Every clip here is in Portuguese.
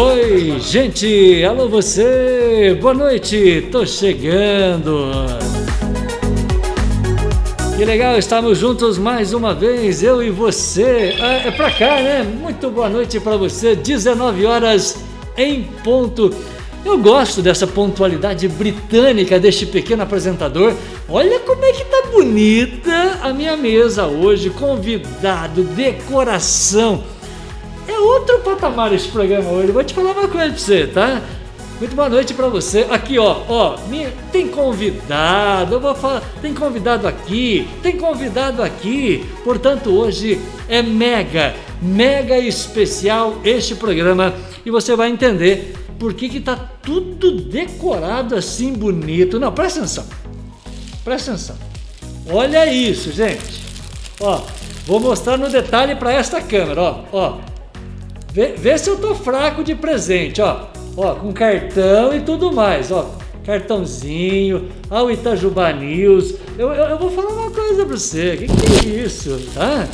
Oi, gente! Alô você! Boa noite! Tô chegando! Que legal, estamos juntos mais uma vez, eu e você. É, é pra cá, né? Muito boa noite para você, 19 horas em ponto. Eu gosto dessa pontualidade britânica deste pequeno apresentador. Olha como é que tá bonita a minha mesa hoje, convidado, decoração. É outro patamar esse programa hoje. Vou te falar uma coisa pra você, tá? Muito boa noite para você. Aqui, ó, ó, tem convidado, eu vou falar, tem convidado aqui, tem convidado aqui. Portanto, hoje é mega, mega especial este programa e você vai entender por que que tá tudo decorado assim bonito. Não, presta atenção. Presta atenção. Olha isso, gente. Ó, vou mostrar no detalhe para esta câmera, ó, ó. Vê, vê se eu tô fraco de presente, ó ó, com cartão e tudo mais, ó. Cartãozinho, ao Itajuba News. Eu, eu, eu vou falar uma coisa pra você, o que, que é isso, tá?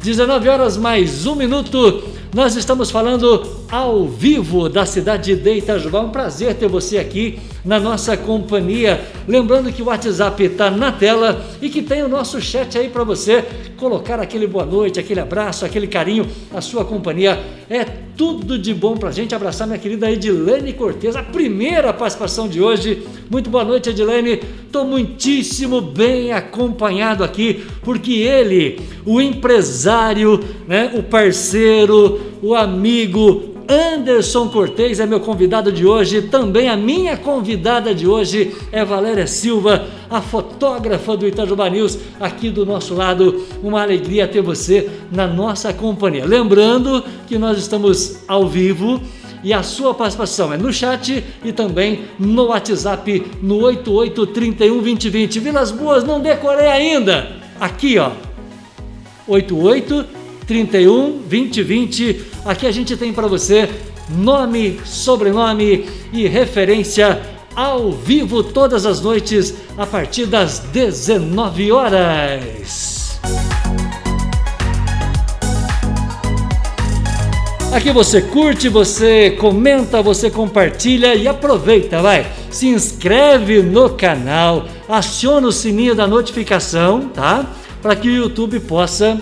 19 horas mais um minuto. Nós estamos falando ao vivo da cidade de Itajubá. Um prazer ter você aqui na nossa companhia. Lembrando que o WhatsApp está na tela e que tem o nosso chat aí para você colocar aquele boa noite, aquele abraço, aquele carinho. A sua companhia é tudo de bom para a gente. Abraçar minha querida Edilene Cortez, a primeira participação de hoje. Muito boa noite, Edilene. Estou muitíssimo bem acompanhado aqui, porque ele, o empresário, né, o parceiro, o amigo Anderson Cortez é meu convidado de hoje. Também a minha convidada de hoje é Valéria Silva, a fotógrafa do Itajuba News, aqui do nosso lado. Uma alegria ter você na nossa companhia. Lembrando que nós estamos ao vivo e a sua participação é no chat e também no WhatsApp no 8831 2020. Vilas Boas, não decorei ainda. Aqui, ó. 88 31 2020. Aqui a gente tem para você nome, sobrenome e referência ao vivo todas as noites a partir das 19 horas. Aqui você curte, você comenta, você compartilha e aproveita, vai. Se inscreve no canal, aciona o sininho da notificação, tá? Para que o YouTube possa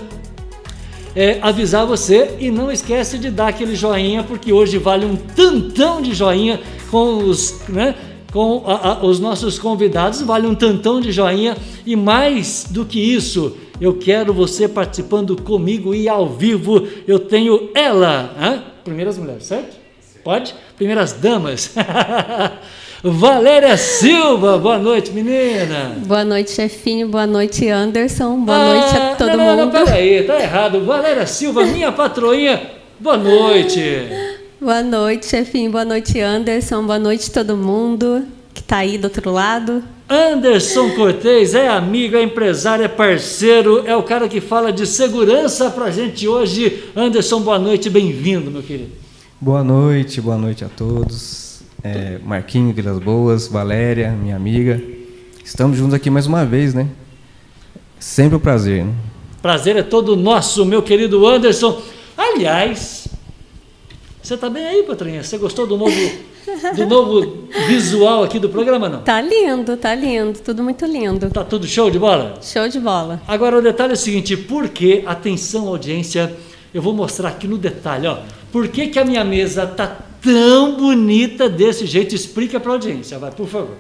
é, avisar você e não esquece de dar aquele joinha, porque hoje vale um tantão de joinha com os, né, com a, a, os nossos convidados, vale um tantão de joinha e mais do que isso, eu quero você participando comigo e ao vivo. Eu tenho ela, hein? primeiras mulheres, certo? Pode? Primeiras damas. Valéria Silva, boa noite, menina. Boa noite, chefinho. Boa noite, Anderson. Boa ah, noite a todo não, mundo. Não, não, peraí, tá errado. Valéria Silva, minha patroinha, boa noite. Boa noite, chefinho. Boa noite, Anderson. Boa noite, todo mundo que tá aí do outro lado. Anderson Cortez é amigo, é empresário, é parceiro, é o cara que fala de segurança pra gente hoje. Anderson, boa noite, bem-vindo, meu querido. Boa noite, boa noite a todos é, Marquinho Vilas Boas, Valéria, minha amiga. Estamos juntos aqui mais uma vez, né? Sempre um prazer. Né? Prazer é todo nosso, meu querido Anderson. Aliás, você está bem aí, Patrinha? Você gostou do novo, do novo visual aqui do programa, não? Tá lindo, tá lindo, tudo muito lindo. Tá tudo show de bola? Show de bola. Agora o detalhe é o seguinte, por que, atenção audiência, eu vou mostrar aqui no detalhe, ó. Por que, que a minha mesa tá tão bonita desse jeito? Explica para a audiência, vai, por favor.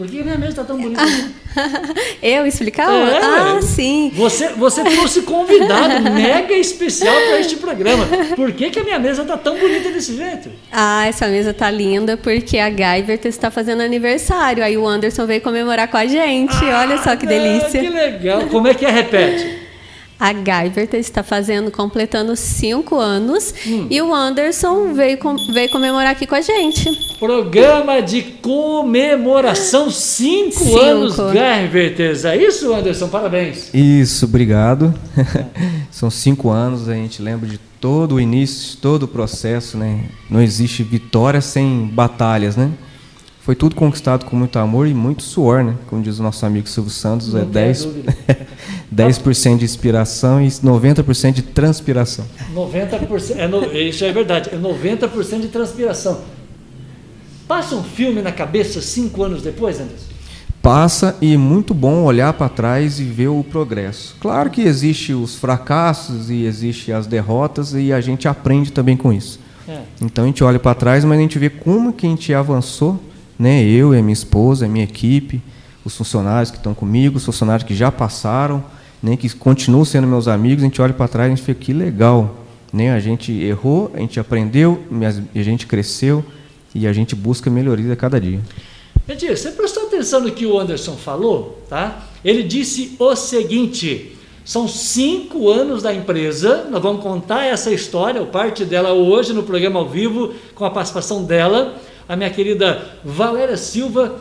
Por que minha mesa está tão bonita? Eu explicar? É, ah, sim. Você, você trouxe convidado mega especial para este programa. Por que, que a minha mesa está tão bonita desse jeito? Ah, essa mesa tá linda porque a Guyver está fazendo aniversário. Aí o Anderson veio comemorar com a gente. Ah, Olha só que delícia. Que legal. Como é que é? Repete. A Guyver está fazendo, completando cinco anos. Hum. E o Anderson veio, com, veio comemorar aqui com a gente. Programa de comemoração, cinco, cinco. anos Guyverters. É isso, Anderson? Parabéns. Isso, obrigado. São cinco anos, a gente lembra de todo o início, todo o processo, né? Não existe vitória sem batalhas, né? Foi tudo conquistado com muito amor e muito suor, né? Como diz o nosso amigo Silvio Santos, é Não é 10, 10% de inspiração e 90% de transpiração. 90%, é no, isso é verdade, é 90% de transpiração. Passa um filme na cabeça cinco anos depois, Anderson? Passa e é muito bom olhar para trás e ver o progresso. Claro que existe os fracassos e existe as derrotas e a gente aprende também com isso. É. Então a gente olha para trás, mas a gente vê como que a gente avançou, né? Eu e a minha esposa, a minha equipe, os funcionários que estão comigo, os funcionários que já passaram, né? Que continuam sendo meus amigos. A gente olha para trás e a gente vê que legal, né? A gente errou, a gente aprendeu, a gente cresceu e a gente busca melhoria a cada dia. Edir, você prestou atenção no que o Anderson falou? Tá? Ele disse o seguinte: são cinco anos da empresa, nós vamos contar essa história, parte dela hoje no programa ao vivo, com a participação dela, a minha querida Valéria Silva.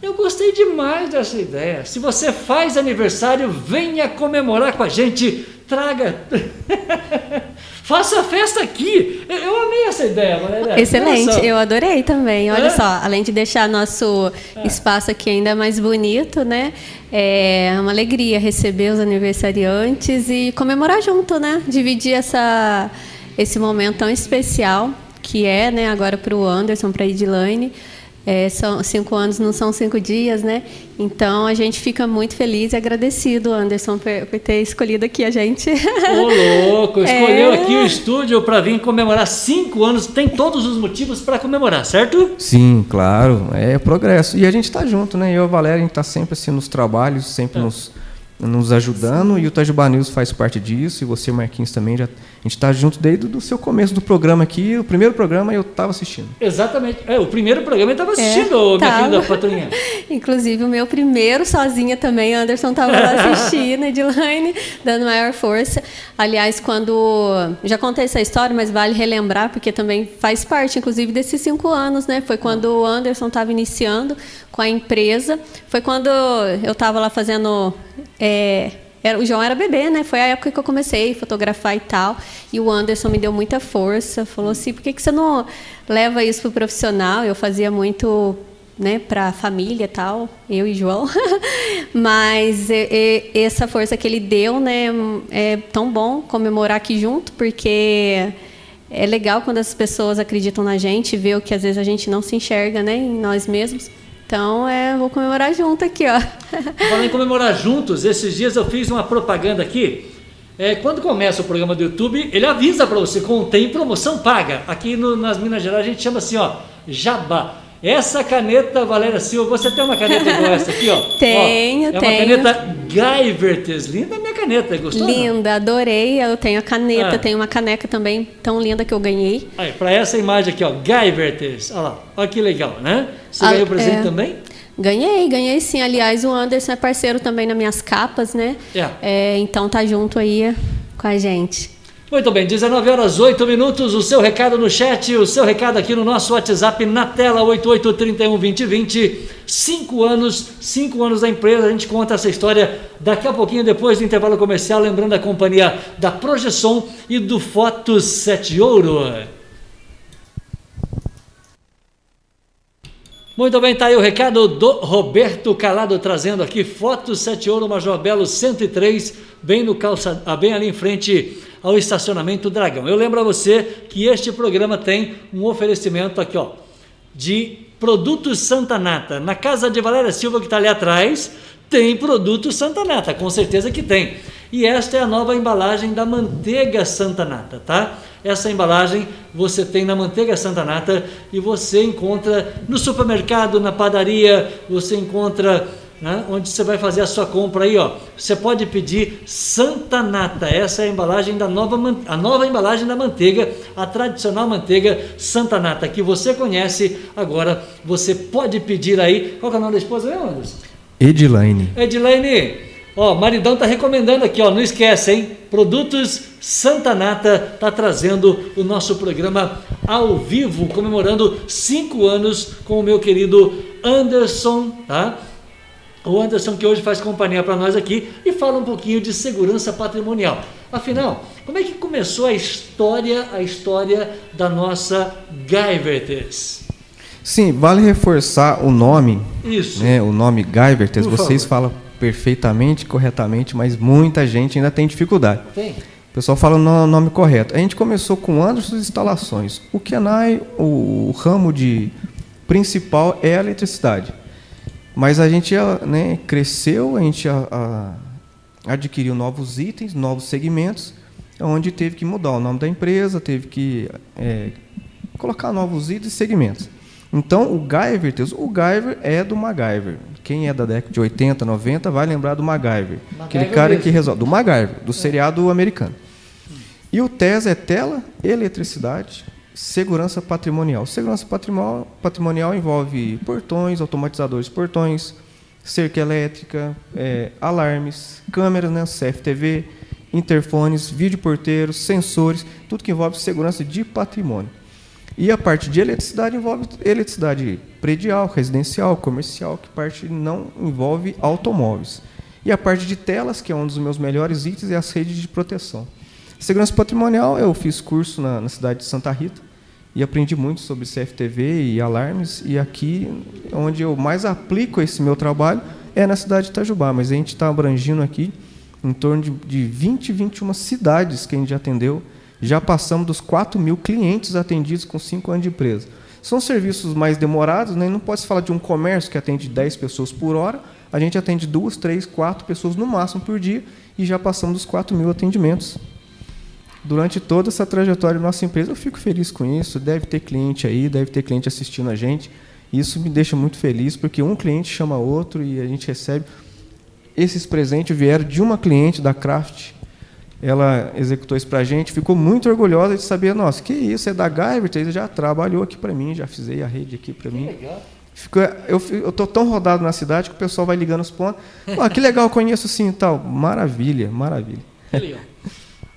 Eu gostei demais dessa ideia. Se você faz aniversário, venha comemorar com a gente. Traga. Faça festa aqui. Eu amei essa ideia, Valéria. Excelente, eu adorei também. Olha é? só, além de deixar nosso é. espaço aqui ainda mais bonito, né? É uma alegria receber os aniversariantes e comemorar junto, né? Dividir essa, esse momento tão especial que é, né? Agora para o Anderson, para a Edilane. É, são cinco anos, não são cinco dias, né? Então a gente fica muito feliz e agradecido, Anderson, por, por ter escolhido aqui a gente. Ô, louco! Escolheu é... aqui o estúdio para vir comemorar cinco anos. Tem todos os motivos para comemorar, certo? Sim, claro. É progresso. E a gente está junto, né? Eu e a Valéria, a gente está sempre assim nos trabalhos, sempre é. nos nos ajudando Sim. e o Tajubá News faz parte disso e você Marquinhos também já a gente está junto desde o seu começo do programa aqui o primeiro programa eu estava assistindo. Exatamente. É o primeiro programa eu estava assistindo é, minha querida patrulhinha inclusive o meu primeiro sozinha também Anderson estava lá assistindo Edilane dando maior força. Aliás quando já contei essa história mas vale relembrar porque também faz parte inclusive desses cinco anos né? Foi quando o Anderson estava iniciando com a empresa. Foi quando eu estava lá fazendo é, era, o João era bebê, né? Foi a época que eu comecei a fotografar e tal. E o Anderson me deu muita força. Falou assim: por que, que você não leva isso para o profissional? Eu fazia muito né, para a família e tal, eu e João. Mas e, e, essa força que ele deu, né, é tão bom comemorar aqui junto, porque é legal quando as pessoas acreditam na gente, ver o que às vezes a gente não se enxerga, né, em nós mesmos. Então, é, vou comemorar junto aqui, ó. Falando em comemorar juntos, esses dias eu fiz uma propaganda aqui. É, quando começa o programa do YouTube, ele avisa para você, contém promoção paga. Aqui no, nas Minas Gerais a gente chama assim, ó, jabá. Essa caneta, Valéria Silva, você tem uma caneta igual essa aqui, ó? Tenho, ó, é tenho. É uma caneta Guyvertes. Linda a minha caneta, gostou? Linda, não? adorei. Eu tenho a caneta, ah. tenho uma caneca também tão linda que eu ganhei. Aí, para essa imagem aqui, ó, Guyvertes. Olha lá, olha que legal, né? Você ah, ganhou presente é... também? Ganhei, ganhei sim. Aliás, o Anderson é parceiro também nas minhas capas, né? É. é então tá junto aí com a gente. Muito bem, 19 horas 8 minutos, o seu recado no chat, o seu recado aqui no nosso WhatsApp na tela 88312020. Cinco anos, cinco anos da empresa, a gente conta essa história daqui a pouquinho depois do intervalo comercial, lembrando a companhia da Projeção e do Fotos 7 Ouro. Muito bem, tá aí o recado do Roberto Calado trazendo aqui Fotos 7 Ouro Major Belo 103, bem no calça, ah, bem ali em frente ao estacionamento Dragão. Eu lembro a você que este programa tem um oferecimento aqui, ó, de produtos Santa Nata. Na casa de Valéria Silva que está ali atrás, tem produto Santa Nata, com certeza que tem. E esta é a nova embalagem da manteiga Santa Nata, tá? Essa embalagem você tem na manteiga Santa Nata e você encontra no supermercado, na padaria, você encontra né, onde você vai fazer a sua compra aí, ó. Você pode pedir Santa Nata. Essa é a embalagem da nova a nova embalagem da manteiga, a tradicional manteiga Santa Nata que você conhece. Agora você pode pedir aí. Qual é o nome da esposa, meu Anderson? Edilaine. Edilaine, ó, maridão tá recomendando aqui, ó, não esquece, hein? Produtos Santa Nata tá trazendo o nosso programa ao vivo, comemorando cinco anos com o meu querido Anderson, tá? O Anderson que hoje faz companhia para nós aqui e fala um pouquinho de segurança patrimonial. Afinal, como é que começou a história, a história da nossa Guyvertes? Sim, vale reforçar o nome. Isso. Né, o nome Guyvertes, vocês falam perfeitamente, corretamente, mas muita gente ainda tem dificuldade. Tem. O pessoal fala o nome correto. A gente começou com Anderson Instalações. O Kenai, o ramo de principal é a eletricidade. Mas a gente né, cresceu, a gente a, a, adquiriu novos itens, novos segmentos, onde teve que mudar o nome da empresa, teve que é, colocar novos itens e segmentos. Então, o Guyver, o Guyver é do MacGyver. Quem é da década de 80, 90 vai lembrar do MacGyver. MacGyver aquele cara mesmo. que resolve. Do MacGyver, do é. seriado americano. E o TES é tela, eletricidade, segurança patrimonial. Segurança patrimonial, patrimonial envolve portões, automatizadores de portões, cerca elétrica, é, alarmes, câmeras, né, CFTV, interfones, videoporteiros, sensores, tudo que envolve segurança de patrimônio. E a parte de eletricidade envolve eletricidade predial, residencial, comercial, que parte não envolve automóveis. E a parte de telas, que é um dos meus melhores itens, é as redes de proteção. Segurança patrimonial, eu fiz curso na, na cidade de Santa Rita e aprendi muito sobre CFTV e alarmes. E aqui, onde eu mais aplico esse meu trabalho, é na cidade de Itajubá. Mas a gente está abrangindo aqui em torno de, de 20, 21 cidades que a gente já atendeu já passamos dos 4 mil clientes atendidos com 5 anos de empresa. São serviços mais demorados, né? não pode se falar de um comércio que atende 10 pessoas por hora, a gente atende duas, três, quatro pessoas no máximo por dia e já passamos dos 4 mil atendimentos. Durante toda essa trajetória da nossa empresa, eu fico feliz com isso. Deve ter cliente aí, deve ter cliente assistindo a gente. Isso me deixa muito feliz, porque um cliente chama outro e a gente recebe. Esses presentes vieram de uma cliente da Craft, ela executou isso para a gente, ficou muito orgulhosa de saber, nossa, que isso, é da Guyver, já trabalhou aqui para mim, já fiz a rede aqui para mim. Legal. Fico, eu estou tão rodado na cidade que o pessoal vai ligando os pontos. Ah, que legal, conheço sim tal. Maravilha, maravilha. Que legal.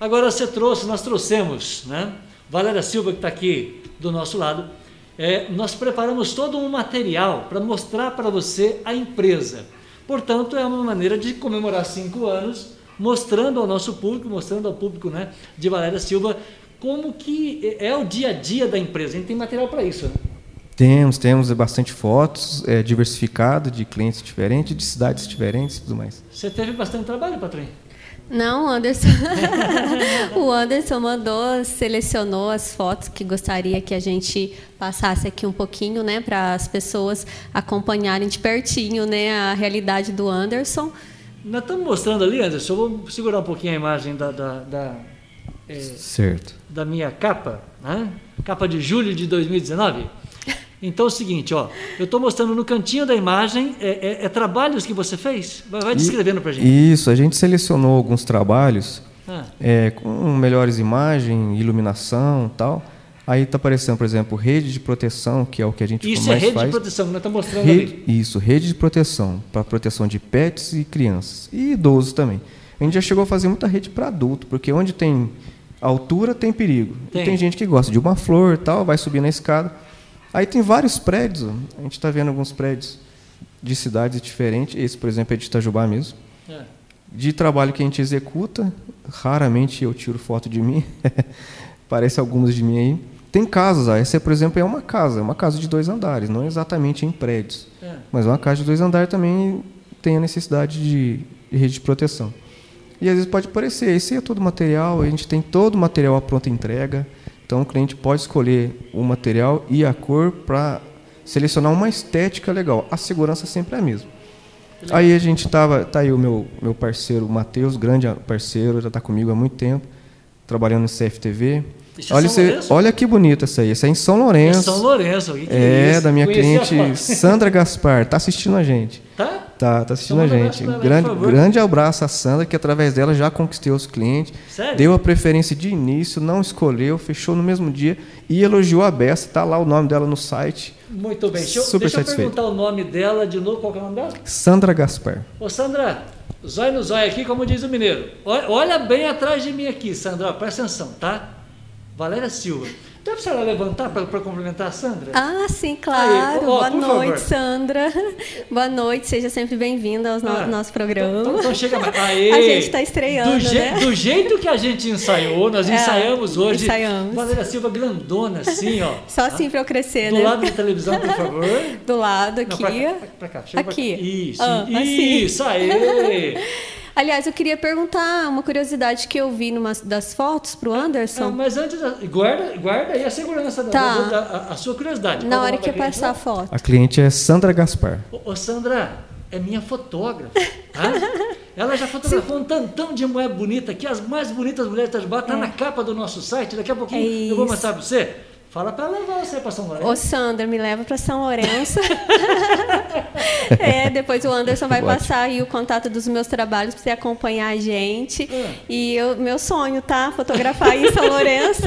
Agora você trouxe, nós trouxemos, né? Valéria Silva, que está aqui do nosso lado, é, nós preparamos todo um material para mostrar para você a empresa. Portanto, é uma maneira de comemorar cinco anos mostrando ao nosso público, mostrando ao público né, de Valéria Silva como que é o dia a dia da empresa. A gente tem material para isso, né? Temos, temos bastante fotos, é, diversificado, de clientes diferentes, de cidades diferentes e tudo mais. Você teve bastante trabalho, Patrícia? Não, Anderson. o Anderson mandou, selecionou as fotos que gostaria que a gente passasse aqui um pouquinho, né, para as pessoas acompanharem de pertinho, né, a realidade do Anderson. Nós estamos mostrando ali, Anderson, eu vou segurar um pouquinho a imagem da, da, da, é, certo. da minha capa, né? capa de julho de 2019. Então é o seguinte, ó, eu estou mostrando no cantinho da imagem, é, é, é trabalhos que você fez? Vai, vai descrevendo para a gente. Isso, a gente selecionou alguns trabalhos ah. É, com melhores imagens, iluminação tal. Aí está aparecendo, por exemplo, rede de proteção, que é o que a gente isso mais faz. Isso é rede de proteção, nós estamos mostrando rede, ali. Isso, rede de proteção, para proteção de pets e crianças. E idosos também. A gente já chegou a fazer muita rede para adulto, porque onde tem altura tem perigo. Tem. tem gente que gosta de uma flor tal, vai subir na escada. Aí tem vários prédios, a gente está vendo alguns prédios de cidades diferentes. Esse, por exemplo, é de Itajubá mesmo. É. De trabalho que a gente executa, raramente eu tiro foto de mim. Parece algumas de mim aí. Tem casas, essa, por exemplo, é uma casa, é uma casa de dois andares, não exatamente em prédios. É. Mas uma casa de dois andares também tem a necessidade de, de rede de proteção. E às vezes pode parecer, esse é todo material, a gente tem todo o material à pronta entrega, então o cliente pode escolher o material e a cor para selecionar uma estética legal. A segurança sempre é a mesma. Aí a gente estava, tá aí o meu, meu parceiro Matheus, grande parceiro, já está comigo há muito tempo, trabalhando no CFTV. É olha, você, olha que bonita essa aí. Essa é em São Lourenço. É São Lourenço. Que é, é da minha cliente Sandra Gaspar. Está assistindo a gente. Tá? Tá, tá assistindo a gente. grande, grande abraço a Sandra, que através dela já conquistei os clientes. Sério? Deu a preferência de início, não escolheu, fechou no mesmo dia e elogiou a Bessa. Está lá o nome dela no site. Muito bem. Deixa, Super deixa eu perguntar o nome dela de novo. Qual é o nome dela? Sandra Gaspar. Ô, Sandra, zóio no zóio aqui, como diz o mineiro. Olha bem atrás de mim aqui, Sandra. Presta atenção, tá? Valéria Silva. Dá para ela levantar para cumprimentar a Sandra? Ah, sim, claro. Aí, ó, Boa noite, favor. Sandra. Boa noite, seja sempre bem-vinda ao ah, nosso programa. Então, então chega mais. Aê, a gente está estreando, do, je né? do, jeito que a gente ensaiou, nós é, ensaiamos hoje. Ensaiamos. Valéria Silva grandona, assim, ó. Só assim para eu crescer, do né? Do lado da televisão, por favor. Do lado, aqui. Não, pra, cá, chega aqui. Pra cá. Isso, ah, isso, assim. aí. Aliás, eu queria perguntar uma curiosidade que eu vi numa das fotos para o Anderson. Ah, mas antes, guarda, guarda aí a segurança tá. da, da, a, a, sua curiosidade. Na hora que eu passar a foto. A cliente é Sandra Gaspar. Ô, ô Sandra, é minha fotógrafa. Tá? Ela já fotografou Sim. um tantão de mulher bonita aqui, as mais bonitas mulheres de Itajubá, está é. na capa do nosso site. Daqui a pouquinho é eu vou mostrar para você. Fala para levar você para São Lourenço. Ô, Sandra, me leva para São Lourenço. é, depois o Anderson vai passar aí o contato dos meus trabalhos para você acompanhar a gente. É. E eu, meu sonho, tá? Fotografar aí em São Lourenço.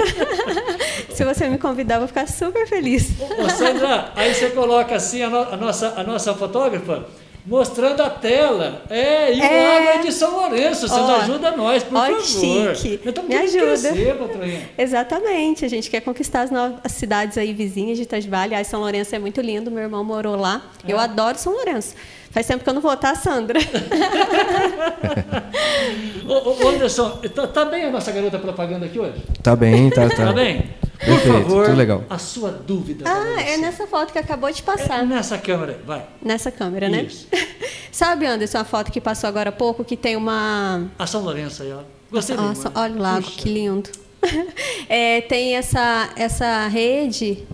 Se você me convidar, eu vou ficar super feliz. Ô, Sandra, aí você coloca assim a, no, a nossa, a nossa fotógrafa mostrando a tela. É, e é. o Água é de São Lourenço. Você ajuda nós, por ó, favor. chique. Me ajuda. Crescer, Exatamente. A gente quer conquistar as novas as cidades aí vizinhas de Itajubá. Aliás, São Lourenço é muito lindo. Meu irmão morou lá. É. Eu adoro São Lourenço. Faz tempo que eu não vou, tá, Sandra? ô, ô, Anderson, tá, tá, bem a nossa garota propaganda aqui hoje? Tá bem, tá, tá. Tá bem? Por Perfeito, favor, tudo legal. a sua dúvida. Ah, é nessa foto que acabou de passar. É nessa câmera, vai. Nessa câmera, né? Isso. Sabe, Anderson, a foto que passou agora há pouco, que tem uma... A São Lourenço aí, ó. Gostei Nossa, olha o lago, Puxa. que lindo. É, tem essa, essa rede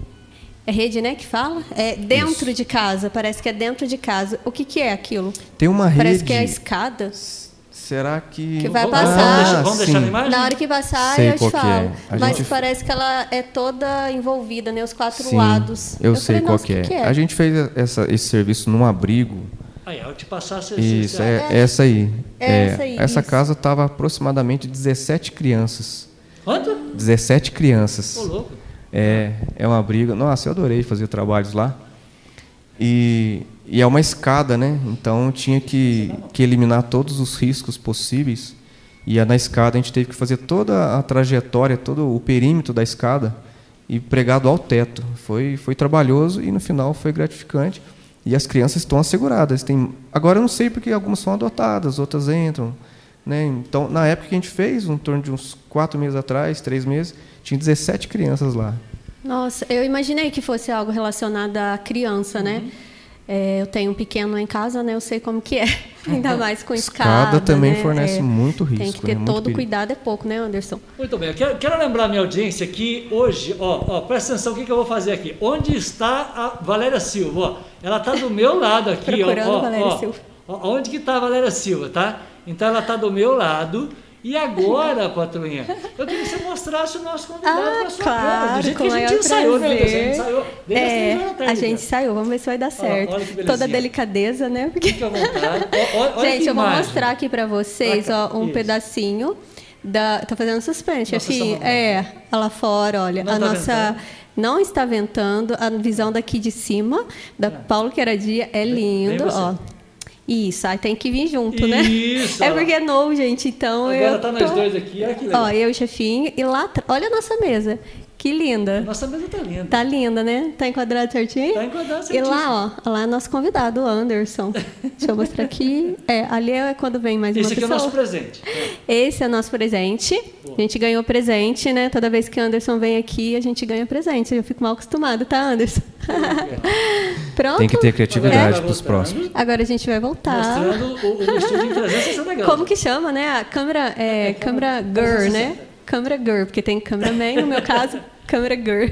é rede, né, que fala? É dentro Isso. de casa, parece que é dentro de casa. O que, que é aquilo? Tem uma rede. Parece que é a escada. Será que. Que vai passar. Vamos deixar, vamos deixar na imagem? Na hora que passar, sei eu te falo. É. Mas gente... parece que ela é toda envolvida, né? Os quatro sim, lados. Eu, eu sei falei, qual que é. que é. A gente fez essa, esse serviço num abrigo. Aí, eu te passar Isso, é, é, essa aí. É, essa aí. Essa isso. casa estava aproximadamente 17 crianças. Quanto? 17 crianças. Ô, louco. É, é uma briga. Nossa, eu adorei fazer trabalhos lá. E, e é uma escada, né? Então tinha que, que eliminar todos os riscos possíveis. E na escada a gente teve que fazer toda a trajetória, todo o perímetro da escada e pregado ao teto. Foi, foi trabalhoso e no final foi gratificante. E as crianças estão asseguradas. Tem, agora eu não sei porque algumas são adotadas, outras entram. Né? Então, na época que a gente fez, em torno de uns quatro meses atrás, três meses, tinha 17 crianças lá. Nossa, eu imaginei que fosse algo relacionado à criança, né? É, eu tenho um pequeno em casa, né? Eu sei como que é. Ainda mais com escada. Escada também né? fornece é, muito risco. Tem que ter né? todo perigo. cuidado, é pouco, né, Anderson? Muito bem. Eu quero, quero lembrar a minha audiência que hoje, ó, ó, presta atenção o que, que eu vou fazer aqui. Onde está a Valéria Silva? Ó, ela está do meu lado aqui. Procurando ó, ó, Valéria ó, Silva. Ó, onde que está a Valéria Silva, tá? Então ela está do meu lado. E agora, patroinha, eu queria que você mostrasse o nosso convidado ah, para sua claro. Do jeito com que a gente ensaiou, né? A gente ensaiou desde é, as tarde, a gente ensaiou, vamos ver se vai dar certo. Ó, Toda a delicadeza, né? Porque... Fique à vontade. Ó, olha gente, eu vou mostrar aqui para vocês ó, um Isso. pedacinho. Da... Tô fazendo suspense, Nossa, É, lá fora, olha. Não a tá nossa. ventando. Não está ventando, a visão daqui de cima, da Paulo Queradia, é lindo, ó. Isso, aí tem que vir junto, né? Isso, É porque é novo, gente, então Agora eu tá tô... nós dois aqui, olha que legal. Ó, eu e o chefinho, e lá, olha a nossa mesa, que linda. Nossa mesa tá linda. Tá linda, né? Tá enquadrado certinho? Tá enquadrado E certinho. lá, ó, lá é nosso convidado, o Anderson. Deixa eu mostrar aqui. É, ali é quando vem mais Esse uma aqui é o pessoa. nosso presente. Esse é nosso presente. A gente ganhou presente, né? Toda vez que o Anderson vem aqui, a gente ganha presente. Eu fico mal acostumado, tá, Anderson? Pronto? Tem que ter criatividade É. para os próximos. Agora a gente vai voltar. Mostrando o, o estúdio em 360 graus. Como que chama, né? A câmera, é, câmera girl, né? Câmera girl, porque tem cameraman, no meu caso, câmera girl.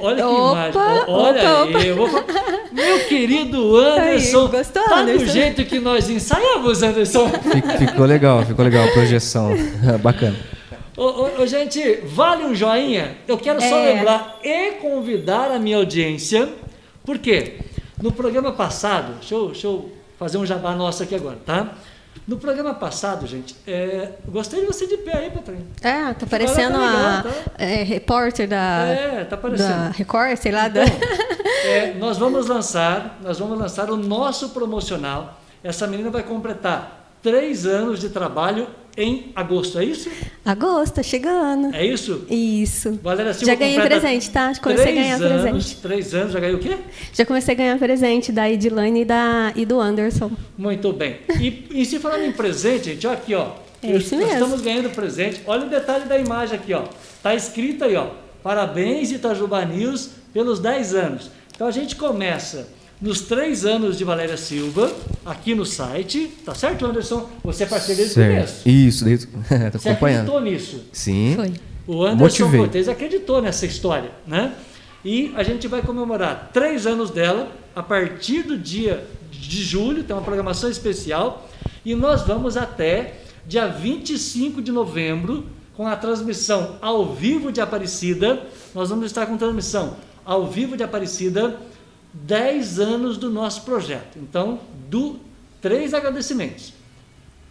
Olha que Opa, imagem. Olha opa, aí. fa- Meu querido Anderson. Aí, gostou, tá do Anderson? jeito que nós ensaiamos, Anderson. Fic- Ficou legal, ficou legal a projeção. Bacana. Ô, ô, ô, gente, vale um joinha? Eu quero só É. lembrar e convidar a minha audiência. Por quê? No programa passado, deixa eu, deixa eu fazer um jabá nosso aqui agora, tá? No programa passado, gente, é, gostei de você de pé aí, Patrícia. É, tá parecendo tá a legal, é, repórter da, É, tá parecendo. da Record, sei lá. da... Então, é, nós vamos lançar, nós vamos lançar o nosso promocional. Essa menina vai completar três anos de trabalho em agosto, é isso? Agosto, chegando. É isso? Isso. Valéria Silva já ganhei presente, tá? Comecei a ganhar anos, presente. Três anos, já ganhei o quê? Já comecei a ganhar presente da Edilane e, da, e do Anderson. Muito bem. E, e se falando em presente, gente, olha aqui, ó. É isso mesmo. Estamos ganhando presente. Olha o detalhe da imagem aqui, ó. Tá escrito aí, ó. Parabéns, Itajuba News, pelos 10 anos. Então a gente começa nos três anos de Valéria Silva, aqui no site, tá certo, Anderson? Você é parceiro desde o começo. Isso, desde... tô Você acompanhando. acreditou nisso? Sim. Foi. O Anderson Motivei. Cortez acreditou nessa história, né? E a gente vai comemorar três anos dela a partir do dia de julho, tem uma programação especial, e nós vamos até dia 25 de novembro com a transmissão ao vivo de Aparecida. Nós vamos estar com transmissão ao vivo de Aparecida 10 anos do nosso projeto. Então, do três agradecimentos.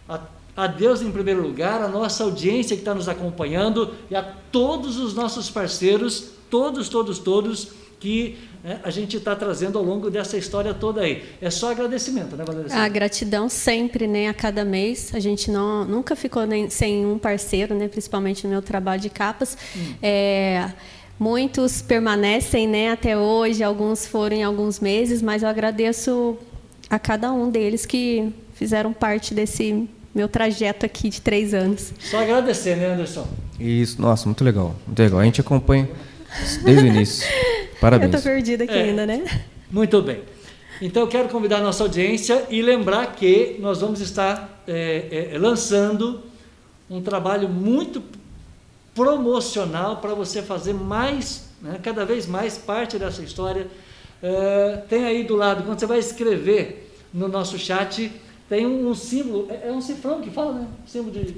A, a Deus em primeiro lugar, a nossa audiência que está nos acompanhando e a todos os nossos parceiros, todos, todos, todos que né, a gente está trazendo ao longo dessa história toda aí. É só agradecimento, né, Valéria? A gratidão sempre, né, a cada mês. A gente não, nunca ficou nem, sem um parceiro, né, principalmente no meu trabalho de capas. Hum. É, muitos permanecem, né, até hoje. Alguns foram em alguns meses, mas eu agradeço a cada um deles que fizeram parte desse meu trajeto aqui de três anos. Só agradecer, né, Anderson? Isso, nossa, muito legal. Muito legal. A gente acompanha desde o início. Parabéns. Eu tô perdida aqui É. ainda, né? Muito bem. Então eu quero convidar a nossa audiência e lembrar que nós vamos estar é, é, lançando um trabalho muito promocional para você fazer mais, né, cada vez mais parte dessa história. É, tem aí do lado, quando você vai escrever no nosso chat, tem um, um símbolo, é, é um cifrão que fala, né? Símbolo de,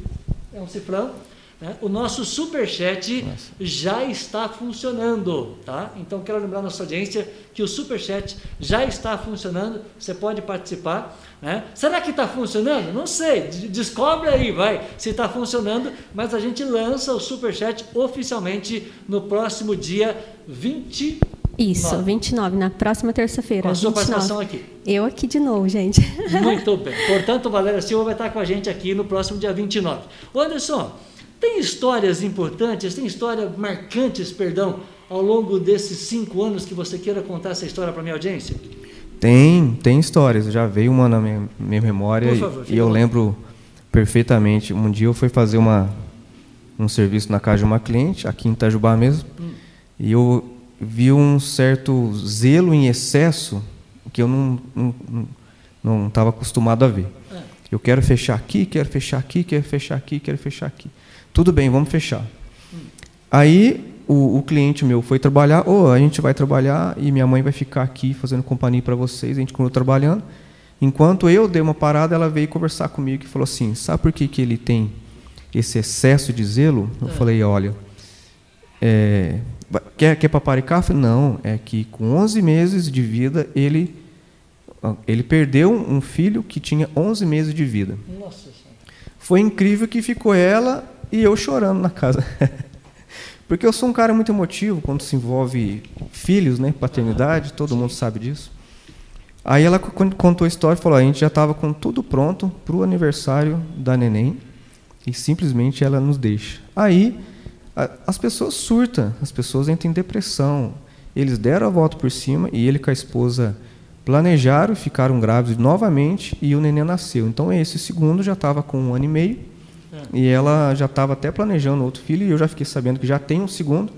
é um cifrão. Né? O nosso superchat já está funcionando, tá? Então quero lembrar a nossa audiência que o superchat já está funcionando. Você pode participar, né? Será que está funcionando? Não sei. de- Descobre aí, vai, se está funcionando. Mas a gente lança o superchat oficialmente no próximo dia 20. Isso, Nove. 29, na próxima terça-feira. Com a sua 29. participação aqui. Eu aqui de novo, gente. Muito bem. Portanto, Valéria Silva vai estar com a gente aqui no próximo dia 29. Ô Anderson, tem histórias importantes, tem histórias marcantes, perdão, ao longo desses cinco anos que você queira contar essa história para minha audiência? Tem, tem histórias. Já veio uma na minha, minha memória e- favor, fica e eu lembro perfeitamente. Um dia eu fui fazer uma, um serviço na casa de uma cliente, aqui em Itajubá mesmo, Hum. e eu vi um certo zelo em excesso que eu não não não estava acostumado a ver. É. Eu quero fechar aqui, quero fechar aqui, quero fechar aqui, quero fechar aqui. Tudo bem, vamos fechar. Aí o, o cliente meu foi trabalhar, oh, a gente vai trabalhar e minha mãe vai ficar aqui fazendo companhia para vocês. A gente continuou trabalhando. Enquanto eu dei uma parada, ela veio conversar comigo e falou assim: sabe por que, que ele tem esse excesso de zelo? Eu É. falei: olha, é, quer, quer paparicar? Falei, Não, é que com 11 meses de vida ele, ele perdeu um filho que tinha 11 meses de vida. Nossa Senhora. Foi incrível que ficou ela e eu chorando na casa. Porque eu sou um cara muito emotivo quando se envolve filhos, né? Paternidade, todo mundo sabe disso. Aí ela con- contou a história e falou: a gente já estava com tudo pronto para o aniversário da neném e simplesmente ela nos deixa. Aí a- as pessoas surtam, as pessoas entram em depressão. Eles deram a volta por cima e ele com a esposa planejaram, ficaram grávidos novamente e o neném nasceu. Então esse segundo já estava com um ano e meio e ela já estava até planejando outro filho e eu já fiquei sabendo que já tem um segundo.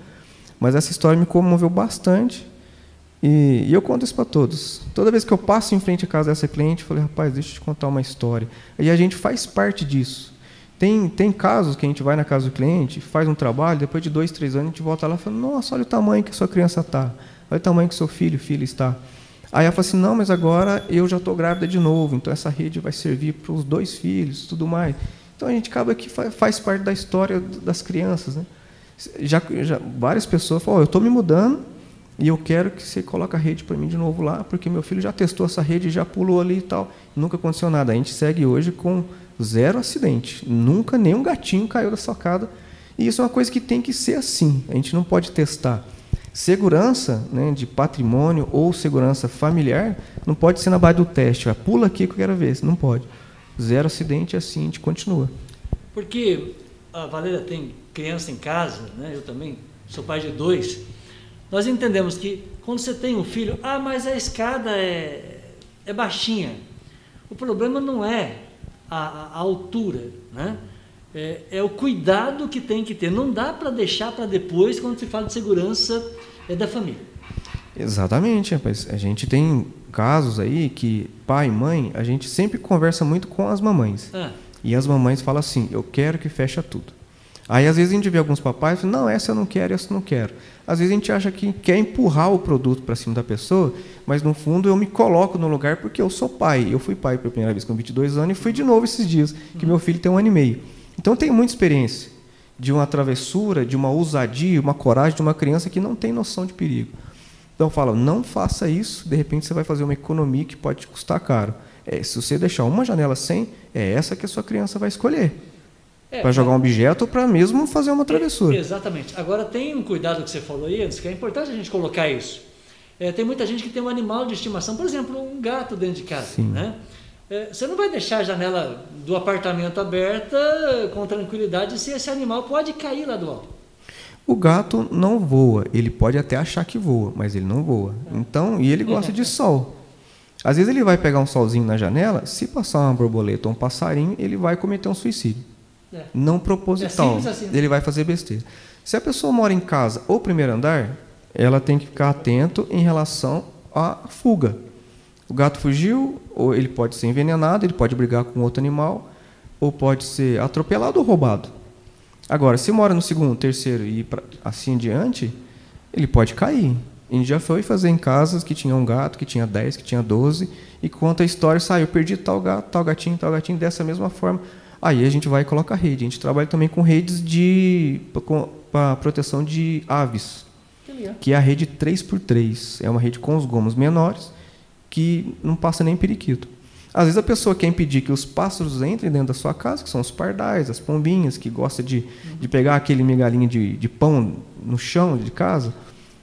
Mas essa história me comoveu bastante e, e eu conto isso para todos. Toda vez que eu passo em frente à casa dessa cliente, eu falei, rapaz, deixa eu te contar uma história. E a gente faz parte disso. Tem, tem casos que a gente vai na casa do cliente, faz um trabalho, depois de dois, três anos a gente volta lá e fala, nossa, olha o tamanho que sua criança está. Olha o tamanho que seu filho, filha está. Aí ela fala assim, não, mas agora eu já estou grávida de novo, então essa rede vai servir para os dois filhos, tudo mais. Então a gente acaba que fa- faz parte da história das crianças, né? Já, já várias pessoas falam, "Ó, eu estou me mudando e eu quero que você coloque a rede para mim de novo lá, porque meu filho já testou essa rede, já pulou ali e tal, nunca aconteceu nada. A gente segue hoje com zero acidente, nunca nenhum gatinho caiu da sacada. E isso é uma coisa que tem que ser assim. A gente não pode testar segurança né, de patrimônio ou segurança familiar, não pode ser na base do teste. Pula aqui que eu quero ver, não pode. Zero acidente assim a gente continua. Porque a Valéria tem criança em casa, né? eu também sou pai de dois. Nós entendemos que quando você tem um filho, ah, mas a escada é, é baixinha. O problema não é a, a altura, né? É, é, o cuidado que tem que ter. Não dá para deixar para depois quando se fala de segurança é da família. Exatamente, rapaz. A gente tem casos aí que pai e mãe, a gente sempre conversa muito com as mamães. Ah. E as mamães falam assim: eu quero que feche tudo. Aí às vezes a gente vê alguns papais falando, não, essa eu não quero, essa eu não quero. Às vezes a gente acha que quer empurrar o produto para cima da pessoa, mas no fundo eu me coloco no lugar porque eu sou pai. Eu fui pai pela primeira vez com 22 anos e fui de novo esses dias, que meu filho tem um ano e meio. Então tenho muita experiência de uma travessura, de uma ousadia, uma coragem de uma criança que não tem noção de perigo. Então eu falo, não faça isso, de repente você vai fazer uma economia que pode te custar caro. É, se você deixar uma janela sem, é essa que a sua criança vai escolher. É, para jogar um objeto ou para mesmo fazer uma travessura. É, exatamente. Agora tem um cuidado que você falou aí antes, que é importante a gente colocar isso. É, tem muita gente que tem um animal de estimação, por exemplo, um gato dentro de casa. Sim. Né? É, você não vai deixar a janela do apartamento aberta com tranquilidade se esse animal pode cair lá do alto. O gato não voa, ele pode até achar que voa, mas ele não voa. Então, e ele gosta de sol. Às vezes ele vai pegar um solzinho na janela, se passar uma borboleta ou um passarinho, ele vai cometer um suicídio. É. Não proposital. É assim. Ele vai fazer besteira. Se a pessoa mora em casa ou primeiro andar, ela tem que ficar atento em relação à fuga. O gato fugiu, ou ele pode ser envenenado, ele pode brigar com outro animal, ou pode ser atropelado ou roubado. Agora, se mora no segundo, terceiro e assim em diante, ele pode cair. A gente já foi fazer em casas que tinha um gato, que tinha 10, que tinha 12, e conta a história, saiu, perdi tal gato, tal gatinho, tal gatinho, dessa mesma forma. Aí a gente vai e coloca a rede. A gente trabalha também com redes de para proteção de aves, que é a rede 3x3. É uma rede com os gomos menores que não passa nem periquito. Às vezes a pessoa quer impedir que os pássaros entrem dentro da sua casa, que são os pardais, as pombinhas, que gostam de, de pegar aquele migalhinho de, de pão no chão de casa.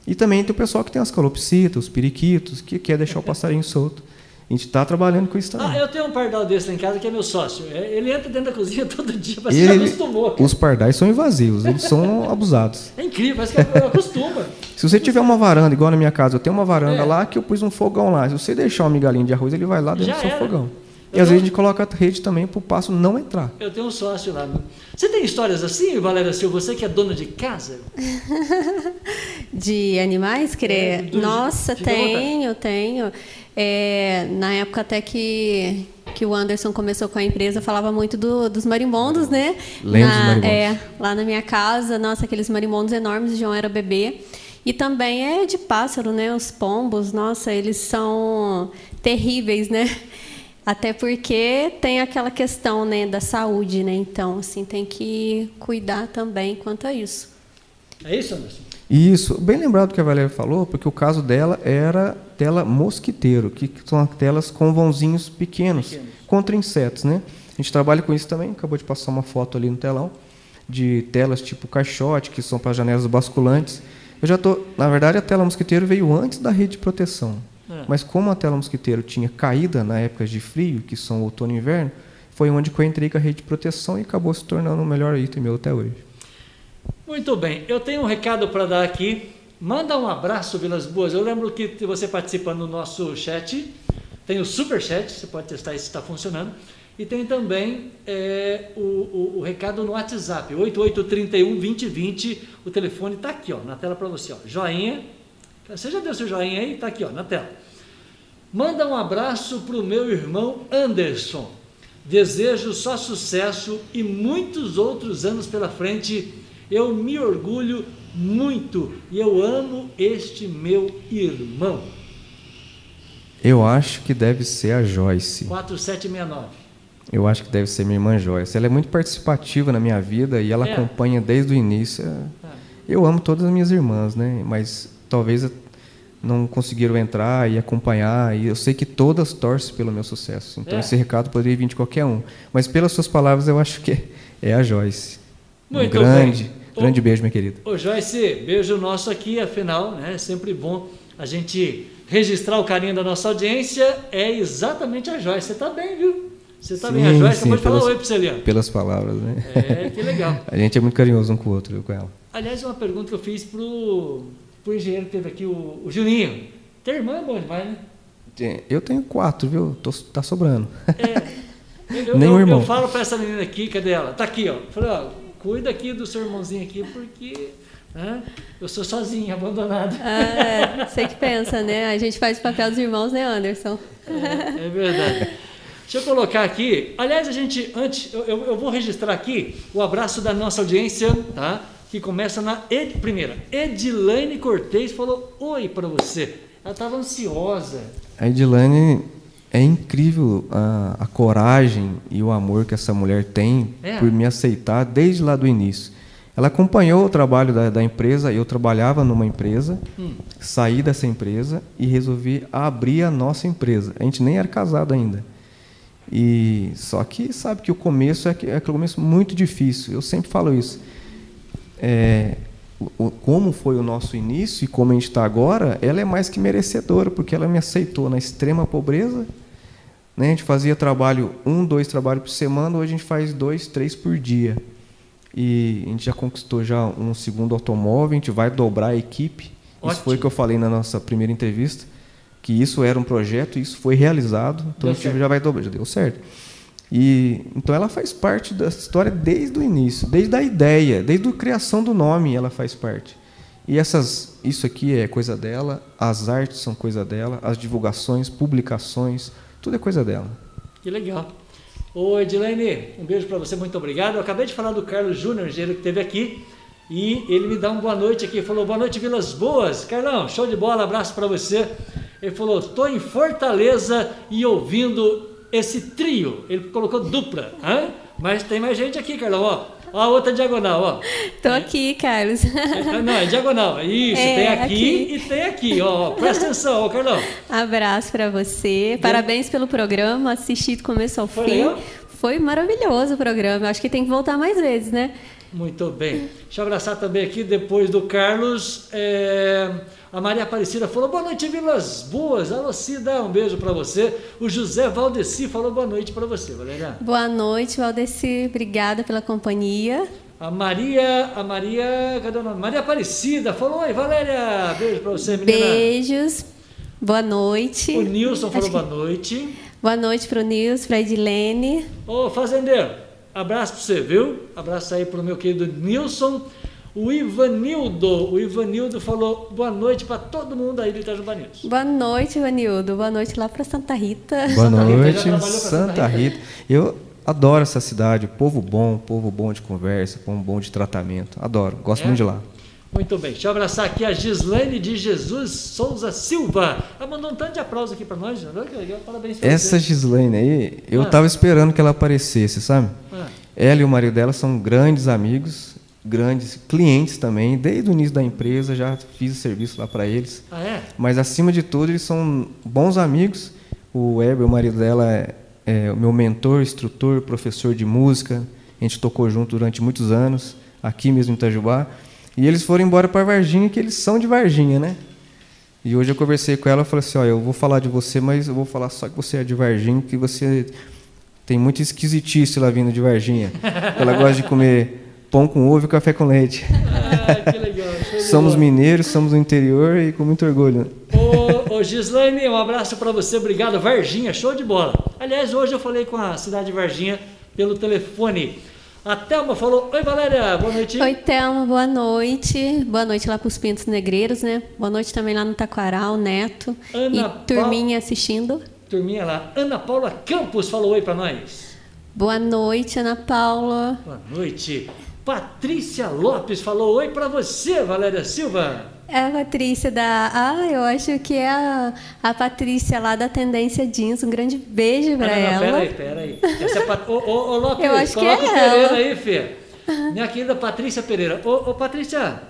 E também tem o pessoal que tem as calopsitas, os periquitos, que quer deixar o passarinho solto. A gente está trabalhando com isso também. Ah, eu tenho um pardal desse lá em casa que é meu sócio. É, ele entra dentro da cozinha todo dia, mas ele, já acostumou. Cara. Os pardais são invasivos, eles são abusados. É incrível, mas que acostuma. Se você tiver uma varanda, igual na minha casa, eu tenho uma varanda é. lá que eu pus um fogão lá. Se você deixar uma migalhinha de arroz, ele vai lá dentro já do seu era. fogão. E às vezes a gente coloca a rede também para o passo não entrar. Eu tenho um sócio lá. Você tem histórias assim, Valéria Silva? Você que é dona de casa? de animais, querer? É, Nossa, tenho, tenho. É, na época até que, que o Anderson começou com a empresa, falava muito do, dos marimbondos, né? Lembro dos marimbondos. É, lá na minha casa, nossa, aqueles marimbondos enormes, o João era bebê. E também é de pássaro, né? Os pombos, nossa, eles são terríveis, né? Até porque tem aquela questão, né, da saúde, né? Então, assim, tem que cuidar também quanto a isso. É isso, Anderson? Isso, bem lembrado que a Valéria falou, porque o caso dela era tela mosquiteiro, que são telas com vãozinhos pequenos, pequenos, contra insetos, né? A gente trabalha com isso também, acabou de passar uma foto ali no telão, de telas tipo caixote, que são para janelas basculantes. Eu já tô, na verdade, a tela mosquiteiro veio antes da rede de proteção. É. Mas como a tela mosquiteiro tinha caída na época de frio, que são outono e inverno, foi onde eu entrei com a rede de proteção e acabou se tornando o melhor item meu até hoje. Muito bem, eu tenho um recado para dar aqui. Manda um abraço, Vilas Boas. Eu lembro que você participa no nosso chat, tem o super chat, você pode testar se está funcionando. E tem também é, o, o, o, recado no WhatsApp, 8831 2020. O telefone está aqui ó, na tela para você. Ó. Joinha. Você já deu seu joinha aí? Está aqui ó, na tela. Manda um abraço para o meu irmão Anderson. Desejo só sucesso e muitos outros anos pela frente eu me orgulho muito e eu amo este meu irmão. Eu acho que deve ser a Joyce. 4769. Eu acho que deve ser minha irmã Joyce. Ela é muito participativa na minha vida e ela é. acompanha desde o início. É. Eu amo todas as minhas irmãs, né? Mas talvez não conseguiram entrar e acompanhar. E eu sei que todas torcem pelo meu sucesso. Então é. esse recado poderia vir de qualquer um. Mas pelas suas palavras, eu acho que é a Joyce. Muito um grande. Bem. Grande beijo, minha querida. Ô Joyce, beijo nosso aqui, afinal, né, é sempre bom a gente registrar o carinho da nossa audiência. É exatamente a Joyce. Você está bem, viu? Você está bem, a Joyce pode falar oi para você ali. Pelas palavras, né? É, que legal. a gente é muito carinhoso um com o outro, viu, com ela. Aliás, uma pergunta que eu fiz pro, pro engenheiro que teve aqui, o, o Juninho. Ter irmã é bom demais, né? Eu tenho quatro, viu? Tô, tá sobrando. É. Eu, Nem eu, o irmão. eu falo para essa menina aqui, cadê ela? Tá aqui, ó. Falei, ó, cuida aqui do seu irmãozinho aqui, porque né, eu sou sozinha, abandonada. Ah, é, você que pensa, né? A gente faz o papel dos irmãos, né, Anderson? É, é verdade. Deixa eu colocar aqui. Aliás, a gente, antes, eu, eu, eu vou registrar aqui o abraço da nossa audiência, tá? Que começa na Ed, primeira. Edilane Cortez falou oi para você. Ela estava ansiosa. A Edilane é incrível a, a, coragem e o amor que essa mulher tem é. por me aceitar desde lá do início. Ela acompanhou o trabalho da, da empresa, eu trabalhava numa empresa, hum. saí dessa empresa e resolvi abrir a nossa empresa. A gente nem era casado ainda. E só que sabe que o começo é, é um começo muito difícil. Eu sempre falo isso. É, o, como foi o nosso início e como a gente está agora, ela é mais que merecedora, porque ela me aceitou na extrema pobreza. Né? A gente fazia trabalho, um, dois trabalhos por semana, hoje a gente faz dois, três por dia. E a gente já conquistou já um segundo automóvel, a gente vai dobrar a equipe. Ótimo. Isso foi o que eu falei na nossa primeira entrevista, que isso era um projeto isso foi realizado. Então deu a gente certo. já vai dobrar, já deu certo. E então ela faz parte da história desde o início, desde a ideia, desde a criação do nome, ela faz parte. E essas, isso aqui é coisa dela, as artes são coisa dela, as divulgações, publicações, tudo é coisa dela. Que legal. Ô Edilene, um beijo para você, muito obrigado. Eu acabei de falar do Carlos Júnior, engenheiro que esteve aqui, e ele me dá uma boa noite aqui. Falou, boa noite, Vilas Boas. Carlão, show de bola, abraço para você. Ele falou, estou em Fortaleza e ouvindo esse trio. Ele colocou dupla, hein? mas tem mais gente aqui, Carlão, ó. Ó a outra diagonal, ó. Tô aqui, Carlos. É, não, é diagonal. Isso, é, tem aqui, aqui, e tem aqui, ó. Presta atenção, ó, Carlão. Abraço para você. Parabéns pelo programa. Assisti do começo ao Foi fim. Foi maravilhoso o programa. Acho que tem que voltar mais vezes, né? Muito bem. Deixa eu abraçar também aqui, depois do Carlos. É... A Maria Aparecida falou boa noite, Vilas Boas. Alô, Cida, um beijo para você. O José Valdeci falou boa noite para você, Valéria. Boa noite, Valdeci. Obrigada pela companhia. A Maria, a Maria, cadê o nome? Maria Aparecida falou: Oi, Valéria, beijo para você, menina. Beijos. Boa noite. O Nilson falou boa noite. Boa noite para o Nilson, para a Edilene. Ô, fazendeiro, abraço para você, viu? Abraço aí para o meu querido Nilson. O Ivanildo, o Ivanildo falou boa noite para todo mundo aí do Itajuba News. Boa noite, Ivanildo. Boa noite lá para Santa Rita. Boa Santa noite, Rita, Santa, Santa Rita. Rita. Eu adoro essa cidade, povo bom, povo bom de conversa, povo bom de tratamento. Adoro, gosto é? muito de lá. Muito bem, deixa eu abraçar aqui a Gislaine de Jesus Souza Silva. Ela mandou um tanto de aplauso aqui para nós. Parabéns pra Essa você. Gislaine aí, eu estava ah. esperando que ela aparecesse, sabe? Ah. Ela e o marido dela são grandes amigos grandes clientes também, desde o início da empresa já fiz serviço lá para eles. Ah, é? Mas acima de tudo eles são bons amigos. O Weber, o marido dela, é, é o meu mentor, instrutor, professor de música. A gente tocou junto durante muitos anos, aqui mesmo em Itajubá. E eles foram embora para Varginha, que eles são de Varginha, né? E hoje eu conversei com ela e falei assim, ó, eu vou falar de você, mas eu vou falar só que você é de Varginha, que você tem muito esquisitice lá vindo de Varginha. Ela gosta de comer pão com ovo e café com leite. Ah, que legal. somos mineiros, somos do interior e com muito orgulho. Ô, ô Gislaine, um abraço para você, obrigado. Varginha, show de bola. Aliás, hoje eu falei com a cidade de Varginha pelo telefone. A Thelma falou: Oi, Valéria, boa noite. Oi, Thelma, boa noite. Boa noite lá para os Pintos Negreiros, né? Boa noite também lá no Taquaral, Neto. Ana e turminha pa... assistindo. Turminha lá. Ana Paula Campos falou oi para nós. Boa noite, Ana Paula. Boa noite. Patrícia Lopes falou oi para você, Valéria Silva. É a Patrícia da. Ah, eu acho que é a, a Patrícia lá da Tendência Jeans. Um grande beijo para ah, ela. Peraí, peraí. Essa é Pat... Ô, ô, ô Lopes, eu acho coloca que é o Pereira ela. aí, Fê. Minha querida Patrícia Pereira. Ô, ô Patrícia,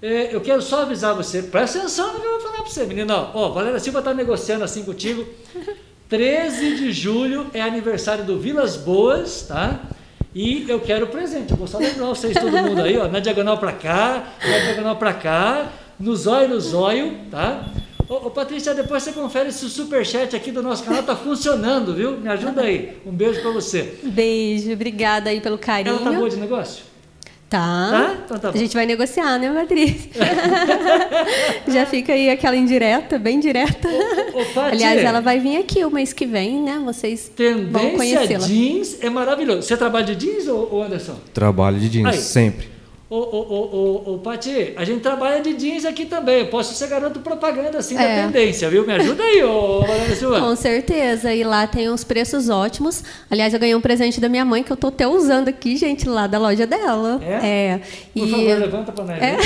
é, eu quero só avisar você. Presta atenção no que eu vou falar para você, menina. Ó, Valéria Silva está negociando assim contigo. 13 de julho é aniversário do Vilas Boas, tá? E eu quero presente. Eu vou só lembrar vocês, todo mundo aí, ó, na diagonal para cá, na diagonal para cá, no zóio, no zóio, tá? Ô, ô, Patrícia, depois você confere se o superchat aqui do nosso canal tá funcionando, viu? Me ajuda aí. Um beijo para você. Beijo, obrigada aí pelo carinho. Ela tá boa de negócio? Tá. Tá? Então tá bom. A gente vai negociar, né, Patrícia? Já fica aí aquela indireta, bem direta. Ô, ô, Aliás, ela vai vir aqui o mês que vem, né? Vocês vão Tendência conhecê-la. jeans é maravilhoso. Você trabalha de jeans, ô Anderson? Trabalho de jeans, Aí. sempre. Ô, ô, ô, ô, Pati, a gente trabalha de jeans aqui também. Eu posso ser garoto propaganda assim da É. tendência, viu? Me ajuda aí, ô Silva. Com certeza, e lá tem uns preços ótimos. Aliás, eu ganhei um presente da minha mãe que eu tô até usando aqui, gente, lá da loja dela. É? Por E favor, levanta pra nós. É.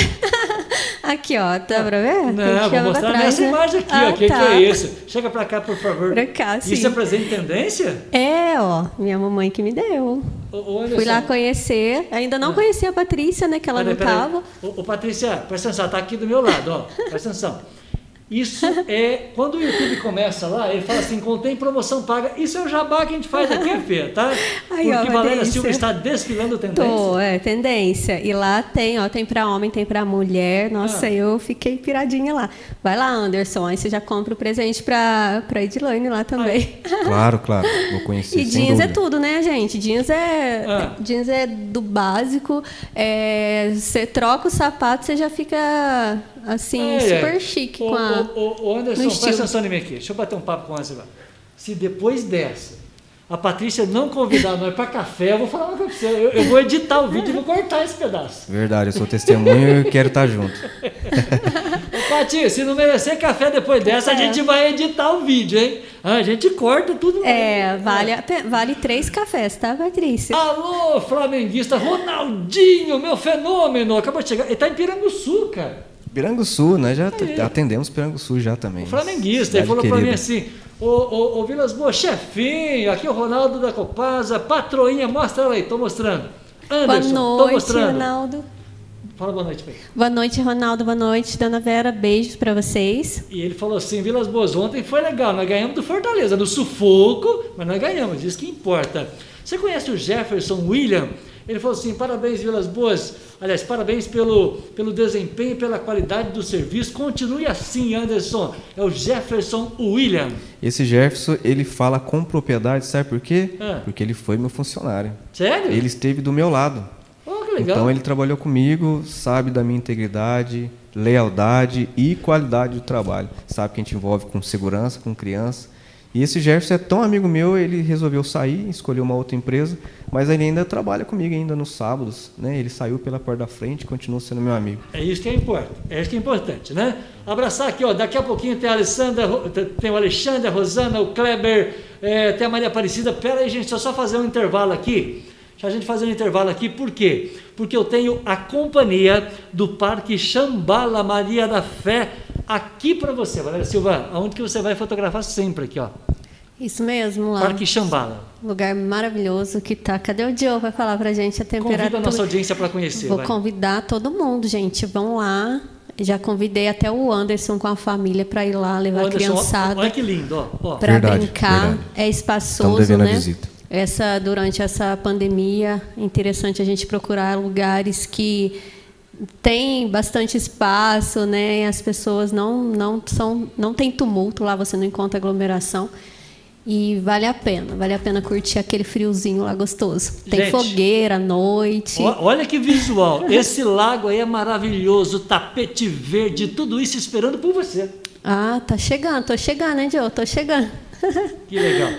aqui, ó, dá pra ver? Não, vou mostrar trás, nessa né? imagem aqui, Ah, ó. O que, tá. que é isso? Chega pra cá, por favor. Pra cá, sim. Isso é presente tendência? É, ó, minha mamãe que me deu. Ô. Fui lá conhecer. Ainda não conhecia a Patrícia, né? Que ela Peraí, não peraí. tava. Ô, ô, Patrícia, presta atenção, tá aqui do meu lado, ó. Presta atenção. Isso é. Quando o YouTube começa lá, ele fala assim: contém promoção paga. Isso é o jabá que a gente faz aqui, Fê, tá? Aí, ó, Porque uma Valéria. Silva está desfilando tendência. Tô, é, tendência. E lá tem, ó, tem pra homem, tem pra mulher. Nossa, Ah. eu fiquei piradinha lá. Vai lá, Anderson, aí você já compra o presente pra, pra Edilane lá também. Claro, claro. Vou conhecer. E sem jeans é dúvida. tudo, né, gente? Jeans é, Ah. jeans é do básico. É, você troca o sapato, você já fica assim, É, super é. chique Ô, com a. ô, ô, ô, Anderson, presta atenção em mim aqui. Deixa eu bater um papo com a Angela. Se depois dessa, a Patrícia não convidar nós para café, eu vou falar uma coisa pra você. Eu, eu vou editar o vídeo e vou cortar esse pedaço. Verdade, eu sou testemunha e quero estar junto. Ô, Pati, se não merecer café depois dessa, a É. gente vai editar o vídeo, hein? Ah, A gente corta tudo. É, vale, a vale três cafés, tá, Patrícia? Alô, flamenguista, Ronaldinho, meu fenômeno, acabou de chegar. Ele tá em Piranguçu, cara. Piranguçu, nós já Aí. atendemos Piranguçu já também. O flamenguista, ele falou pra mim assim: Ô, ô, ô Vilas Boas, chefinho, aqui é o Ronaldo da Copasa, patroinha, mostra ela aí, tô mostrando. Boa Anderson, tô noite, mostrando. Ronaldo. Fala boa noite pra ele. Boa noite, Ronaldo. Boa noite, Dona Vera. Beijos pra vocês. E ele falou assim: Vilas Boas, ontem foi legal, nós ganhamos do Fortaleza, no sufoco, mas nós ganhamos, isso que importa. Você conhece o Jefferson William? Ele falou assim: parabéns, Vilas Boas. Aliás, parabéns pelo, pelo desempenho e pela qualidade do serviço. Continue assim, Anderson. É o Jefferson William. Esse Jefferson, ele fala com propriedade, sabe por quê? Ah. Porque ele foi meu funcionário. Sério? Ele esteve do meu lado. Oh, que legal. Então ele trabalhou comigo, sabe da minha integridade, lealdade e qualidade do trabalho. Sabe que a gente envolve com segurança, com criança. E esse Jefferson é tão amigo meu, ele resolveu sair, escolheu uma outra empresa, mas ele ainda trabalha comigo ainda nos sábados, né? Ele saiu pela porta da frente continua sendo meu amigo. É isso que é importante, é isso que é importante, né? Abraçar aqui, ó, daqui a pouquinho tem a Alessandra, tem o Alexandre, a Rosana, o Kleber, é, tem a Maria Aparecida. Pera aí, gente, eu só fazer um intervalo aqui. Deixa a gente fazer um intervalo aqui, por quê? Porque eu tenho a companhia do Parque Xambala Maria da Fé aqui para você, Valéria Silva, aonde que você vai fotografar sempre aqui, ó. Isso mesmo, lá. Parque Xambala. Lugar maravilhoso que tá. Cadê o Joe? Vai falar pra gente a temperatura. Convida a nossa audiência para conhecer, Vou vai. convidar todo mundo, gente. Vão lá. Já convidei até o Anderson com a família para ir lá levar a Anderson, criançada olha que lindo, ó. ó. para Verdade, brincar. verdade. É Estamos espaçoso, devendo a né? visita. Essa durante essa pandemia é interessante a gente procurar lugares que tem bastante espaço, né? As pessoas não não são não tem tumulto lá, você não encontra aglomeração. E vale a pena, vale a pena curtir aquele friozinho lá gostoso. Tem Gente, fogueira à noite. Olha que visual. Esse lago aí é maravilhoso, tapete verde, tudo isso esperando por você. Ah, tá chegando, tô chegando, hein, Joe? Tô chegando. Que legal.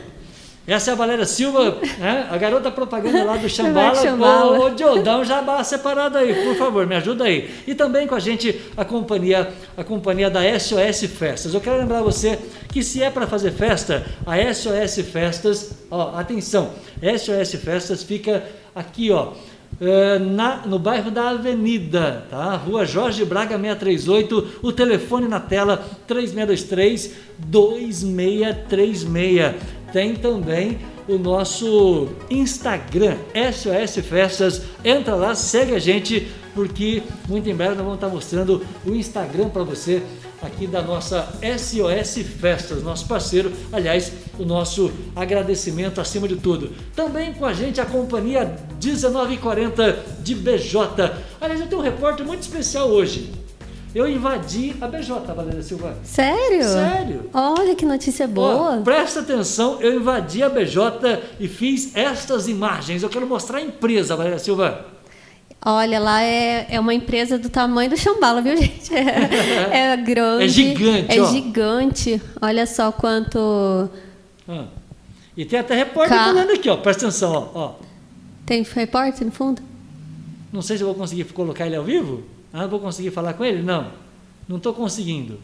Essa é a Valéria Silva, né? a garota propaganda lá do Xambala. Xambala. Ô, ô, Joe, dá um jabá separado aí, por favor, me ajuda aí. E também com a gente a companhia, a companhia da SOS Festas. Eu quero lembrar você que se é para fazer festa, a SOS Festas, ó, atenção, SOS Festas fica aqui, ó. eh, na- no bairro da Avenida, tá? Rua Jorge Braga 638, o telefone na tela 3623 2636. Tem também o nosso Instagram, SOS Festas. Entra lá, segue a gente, porque muito em breve nós vamos estar mostrando o Instagram para você aqui da nossa SOS Festas, nosso parceiro. Aliás, o nosso agradecimento acima de tudo. Também com a gente a companhia 1940 de BJ. Aliás, eu tenho um repórter muito especial hoje. Eu invadi a BJ, Valéria Silva. Sério? Sério. Olha que notícia boa. Ó, presta atenção, eu invadi a BJ e fiz estas imagens. Eu quero mostrar a empresa, Valéria Silva. Olha, lá é, é uma empresa do tamanho do Chambala, viu, gente? É, é grande. É gigante, É ó. gigante. Olha só quanto. Ah. E tem até repórter Ca- falando aqui, ó. Presta atenção, ó, ó. Tem repórter no fundo? Não sei se eu vou conseguir colocar ele ao vivo. Ah, vou conseguir falar com ele? Não. Não estou conseguindo.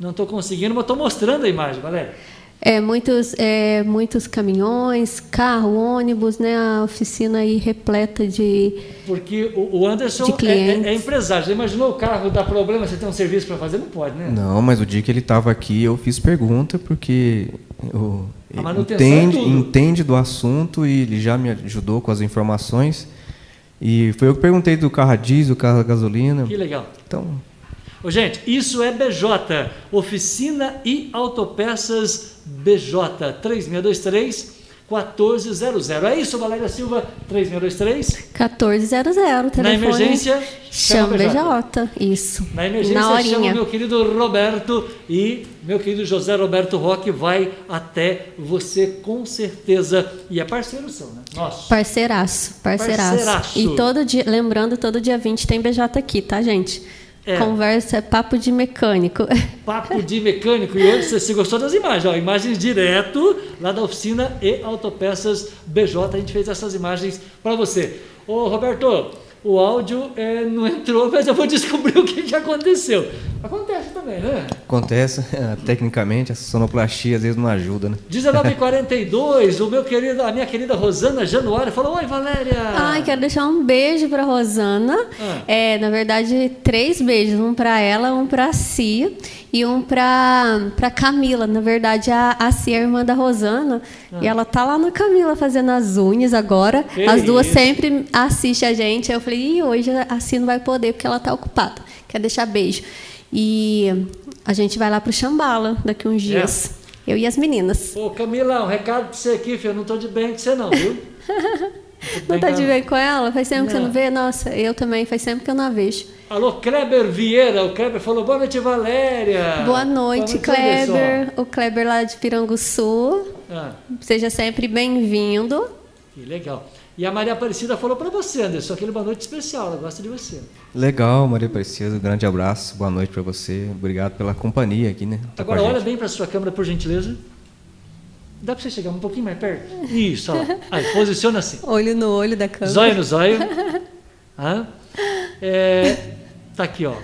Não estou conseguindo, mas estou mostrando a imagem, Valéria. É, muitos, é, muitos caminhões, carro, ônibus, né? A oficina aí repleta de. Porque o, Anderson De é, é- é empresário. Já imaginou o carro dar problema, você tem um serviço para fazer? Não pode, né? Não, mas o dia que ele estava aqui eu fiz pergunta porque manutenção entende, é tudo. entende do assunto e ele já me ajudou com as informações. E foi eu que perguntei do carro a diesel, carro a gasolina. Que legal. Então, Ô, gente, isso é BJ, Oficina e Autopeças BJ, 3623 1400. É isso, Valéria Silva, 3623. 1400, telefone. Na emergência, Chama BJ. Isso. Na emergência, Na chama meu querido Roberto e meu querido José Roberto Roque vai até você com certeza. E é parceiro são, né? Nossa. Parceiraço, parceiraço. Parceiraço. E todo dia, lembrando, todo dia 20 tem BJ aqui, tá, gente? É. Conversa, é papo de mecânico. Papo de mecânico. E hoje você se gostou das imagens, ó, imagens direto lá da oficina e autopeças BJ. A gente fez essas imagens para você. Ô Roberto, o áudio é, não entrou, mas eu vou descobrir o que, que aconteceu. Acontece também, né? acontece, tecnicamente, essa sonoplastia às vezes não ajuda, né? 19h42, o meu querido, a minha querida Rosana Januário falou: Oi, Valéria! Ai, quero deixar um beijo pra Rosana. Ah. É, na verdade, três beijos, um pra ela, um pra Si e um pra, pra Camila. Na verdade, a, a Si é a irmã da Rosana e ela tá lá na Camila fazendo as unhas agora. Que as duas isso. sempre assistem a gente. Aí eu falei, Ih, hoje a não vai poder porque ela tá ocupada. Quero deixar beijo. E a gente vai lá pro Xambala daqui uns dias. Eu e as meninas. Ô, Camila, um recado pra você aqui, filho. Eu não tô de bem com você, não, viu? Não tá de bem com ela? Faz tempo que você Não. não vê? Nossa, eu também. Faz tempo que eu não a vejo. Alô, Kleber Vieira. O Kleber falou: Boa noite, Valéria. Boa noite, Anderson. Kleber. O Kleber lá de Piranguçu. Ah, Seja sempre bem-vindo. que legal. E a Maria Aparecida falou pra você, Anderson, aquele boa noite especial. Ela gosta de você. Legal, Maria Preciosa, um grande abraço, boa noite para você, obrigado pela companhia aqui, né? Tá Agora, a olha bem pra sua câmera, por gentileza. Dá pra você chegar um pouquinho mais perto? Isso, ó. Aí, posiciona assim. Olho no olho da câmera. Zóio no zóio. Hã? É, tá aqui, ó.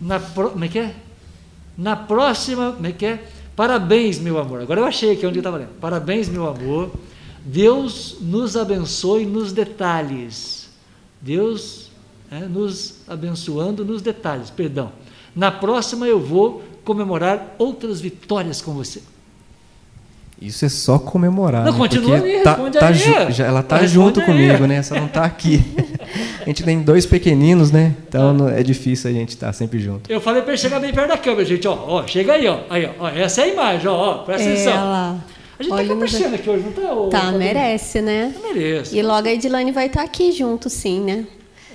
Na pro, como é que é? Na próxima, como é que é? Parabéns, meu amor. Agora eu achei aqui onde eu estava lendo. Parabéns, meu amor. Deus nos abençoe nos detalhes. Deus é, nos abençoando nos detalhes, perdão. Na próxima eu vou comemorar outras vitórias com você. Isso é só comemorar. Não, né? continua Porque aí, tá, responde tá já- ela tá Responde junto aí. comigo, né? Só não tá aqui. a gente tem dois pequeninos, né? Então não- é difícil a gente estar sempre junto. Eu falei para ele chegar bem perto da câmera, gente. Ó, ó, chega aí, ó. Aí, ó. Essa é a imagem, ó. ó presta atenção. Ela. A gente Olha tá caprichando aqui hoje, não tá? ô, Tá, merece, né? Merece. E logo a Edilane vai estar aqui junto, sim, né?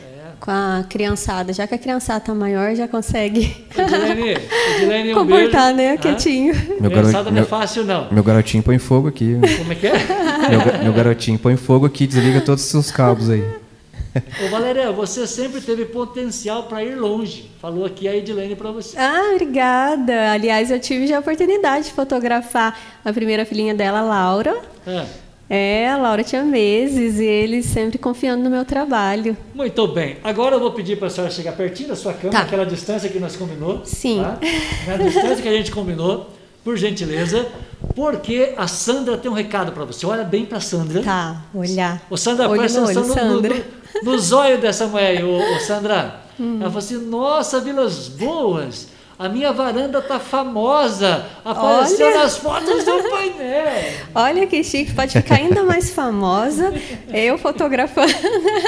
É. Com a criançada. Já que a criançada tá maior, já consegue Edilene, Edilene, um comportar, beijo. né? Ah, Quietinho. Meu, Criançada garo- não é meu- fácil, não. meu garotinho põe fogo aqui. Como é que é? meu, meu garotinho põe fogo aqui, desliga todos os seus cabos aí. Ô, Valéria, você sempre teve potencial para ir longe. Falou aqui a Edilene para você. Ah, obrigada. Aliás, eu tive já a oportunidade de fotografar a primeira filhinha dela, Laura. Ah, É, a Laura tinha meses e ele sempre confiando no meu trabalho. muito bem. Agora eu vou pedir para a senhora chegar pertinho da sua câmera, Tá. aquela distância que nós combinou. Sim. Tá? Na distância que a gente combinou, por gentileza. Porque a Sandra tem um recado para você. Olha bem para a Sandra. Tá, olhar. Ô Sandra, Olho presta no atenção no, Sandra. no, no zóio dessa mulher ô Sandra. Hum. Ela falou assim, nossa, Vilas Boas, A minha varanda tá famosa, apareceu Olha. nas fotos do painel. Olha que chique, pode ficar ainda mais famosa eu fotografando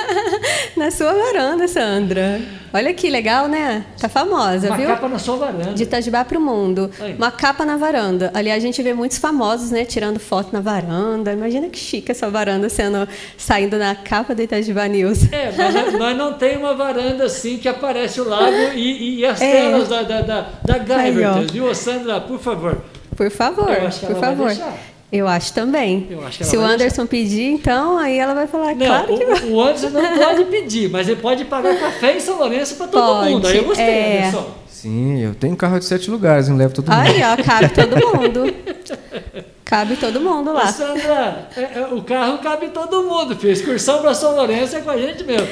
na sua varanda, Sandra. Olha que legal, né? Tá famosa, Uma viu? capa na sua varanda. De Itajubá para o mundo. Uma capa na varanda. Ali a gente vê muitos famosos, né? Tirando foto na varanda. Imagina que chique essa varanda sendo saindo na capa do Itajubá News. É, mas não tem uma varanda assim que aparece o lago e, e as É. telas da, da, da, da Aí, ó. Guyver, viu, Sandra? Por favor. Por favor, Eu acho que por favor. deixar. Eu acho também. Eu acho Se o Anderson pedir, então, aí ela vai falar, Não, claro que vai. o, o Anderson não pode pedir, mas ele pode pagar café em São Lourenço para todo Pode, mundo. Aí eu gostei, é. Anderson. Sim, eu tenho um carro de sete lugares, não levo todo mundo. Aí, ó, cabe todo mundo. Cabe todo mundo Ô, lá. Sandra, é, é, o carro cabe todo mundo, filho. Excursão para São Lourenço é com a gente mesmo.